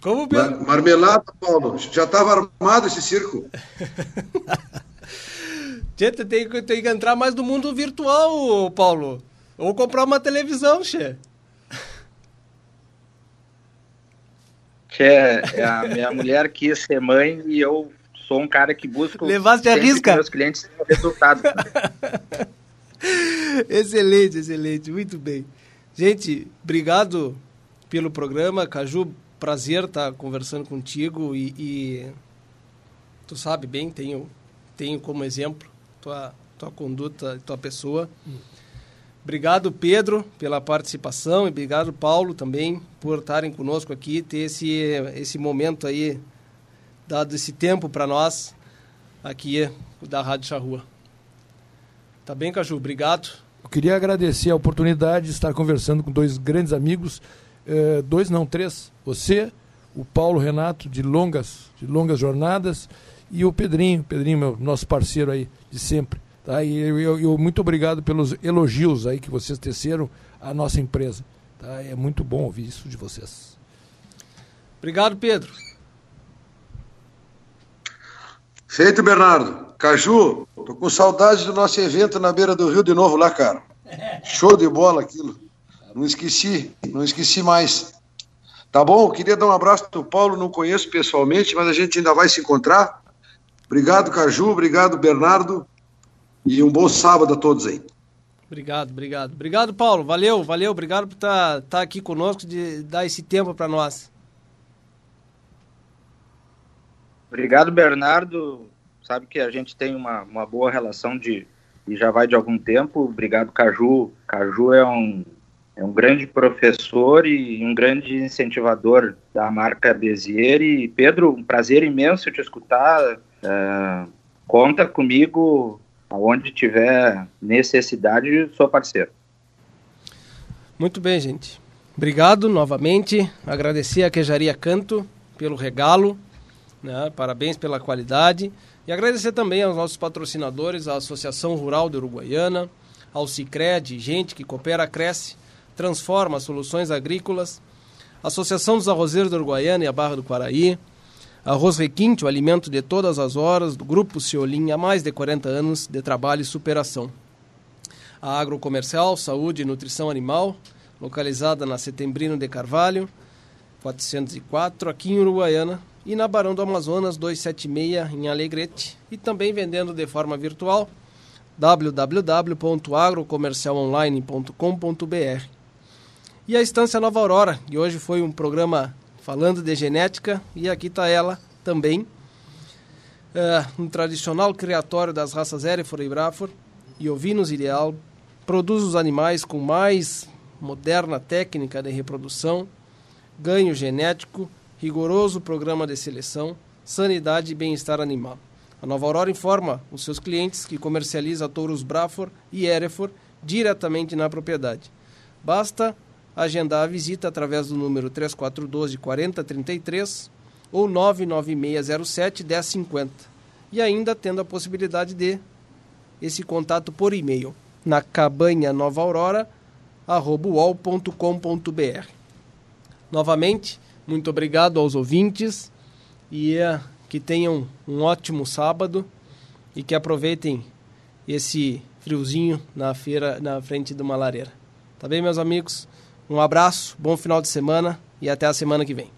Como, Pedro? Marmelada, Paulo. Já estava armado esse circo. Tchê, tem, tem que entrar mais no mundo virtual, Paulo. Ou comprar uma televisão, Tchê. Tchê, é a minha mulher quis ser mãe e eu sou um cara que busca. Levaste a risca? Que meus clientes tenham resultado. excelente, excelente, muito bem. Gente, obrigado pelo programa. Caju, prazer estar conversando contigo e, e tu sabe bem, tenho, tenho como exemplo tua, tua conduta, tua pessoa. Obrigado, Pedro, pela participação e obrigado, Paulo, também, por estarem conosco aqui, ter esse, esse momento aí, dado esse tempo para nós aqui da Rádio Charrua. Tá bem, Caju? Obrigado. Eu queria agradecer a oportunidade de estar conversando com dois grandes amigos, eh, dois não, três. Você, o Paulo Renato, de longas, de longas jornadas, e o Pedrinho, Pedrinho, meu, nosso parceiro aí de sempre. Tá? E eu, eu, eu, muito obrigado pelos elogios aí que vocês teceram à nossa empresa. Tá? É muito bom ouvir isso de vocês. Obrigado, Pedro. Feito, Bernardo. Caju, tô com saudade do nosso evento na beira do rio de novo lá, cara. Show de bola aquilo. Não esqueci, não esqueci mais. Tá bom? Eu queria dar um abraço pro Paulo, não conheço pessoalmente, mas a gente ainda vai se encontrar. Obrigado, Caju, obrigado, Bernardo, e um bom sábado a todos aí. Obrigado, obrigado. Obrigado, Paulo. Valeu, valeu. Obrigado por estar tá, tá aqui conosco, de dar esse tempo para nós. Obrigado, Bernardo sabe que a gente tem uma, uma boa relação de e já vai de algum tempo. Obrigado, Caju. Caju é um, é um grande professor e um grande incentivador da marca Bezier. E Pedro, um prazer imenso te escutar. É, conta comigo aonde tiver necessidade, sou parceiro. Muito bem, gente. Obrigado novamente. Agradecer a Queijaria Canto pelo regalo. Né? Parabéns pela qualidade. E agradecer também aos nossos patrocinadores, a Associação Rural de Uruguaiana, ao Cicred, gente que coopera, cresce, transforma soluções agrícolas, Associação dos Arrozeiros de Uruguaiana e a Barra do Quaraí, Arroz Requinte, o alimento de todas as horas, do Grupo Ciolim, há mais de 40 anos de trabalho e superação. A Agrocomercial, Saúde e Nutrição Animal, localizada na Setembrino de Carvalho, 404, aqui em Uruguaiana, e na Barão do Amazonas 276 em Alegrete e também vendendo de forma virtual www.agrocomercialonline.com.br. E a Estância Nova Aurora, e hoje foi um programa falando de genética e aqui está ela também. Uh, um tradicional criatório das raças Hereford e Braford e ovinos ideal, produz os animais com mais moderna técnica de reprodução, ganho genético rigoroso programa de seleção, sanidade e bem-estar animal. A Nova Aurora informa os seus clientes que comercializa touros Brafor e Hereford diretamente na propriedade. Basta agendar a visita através do número 3412 4033 ou 99607 1050 e ainda tendo a possibilidade de esse contato por e-mail na cabanha nova aurora arroba, Novamente, muito obrigado aos ouvintes e uh, que tenham um ótimo sábado e que aproveitem esse friozinho na feira na frente de uma lareira. Tá bem, meus amigos? Um abraço, bom final de semana e até a semana que vem.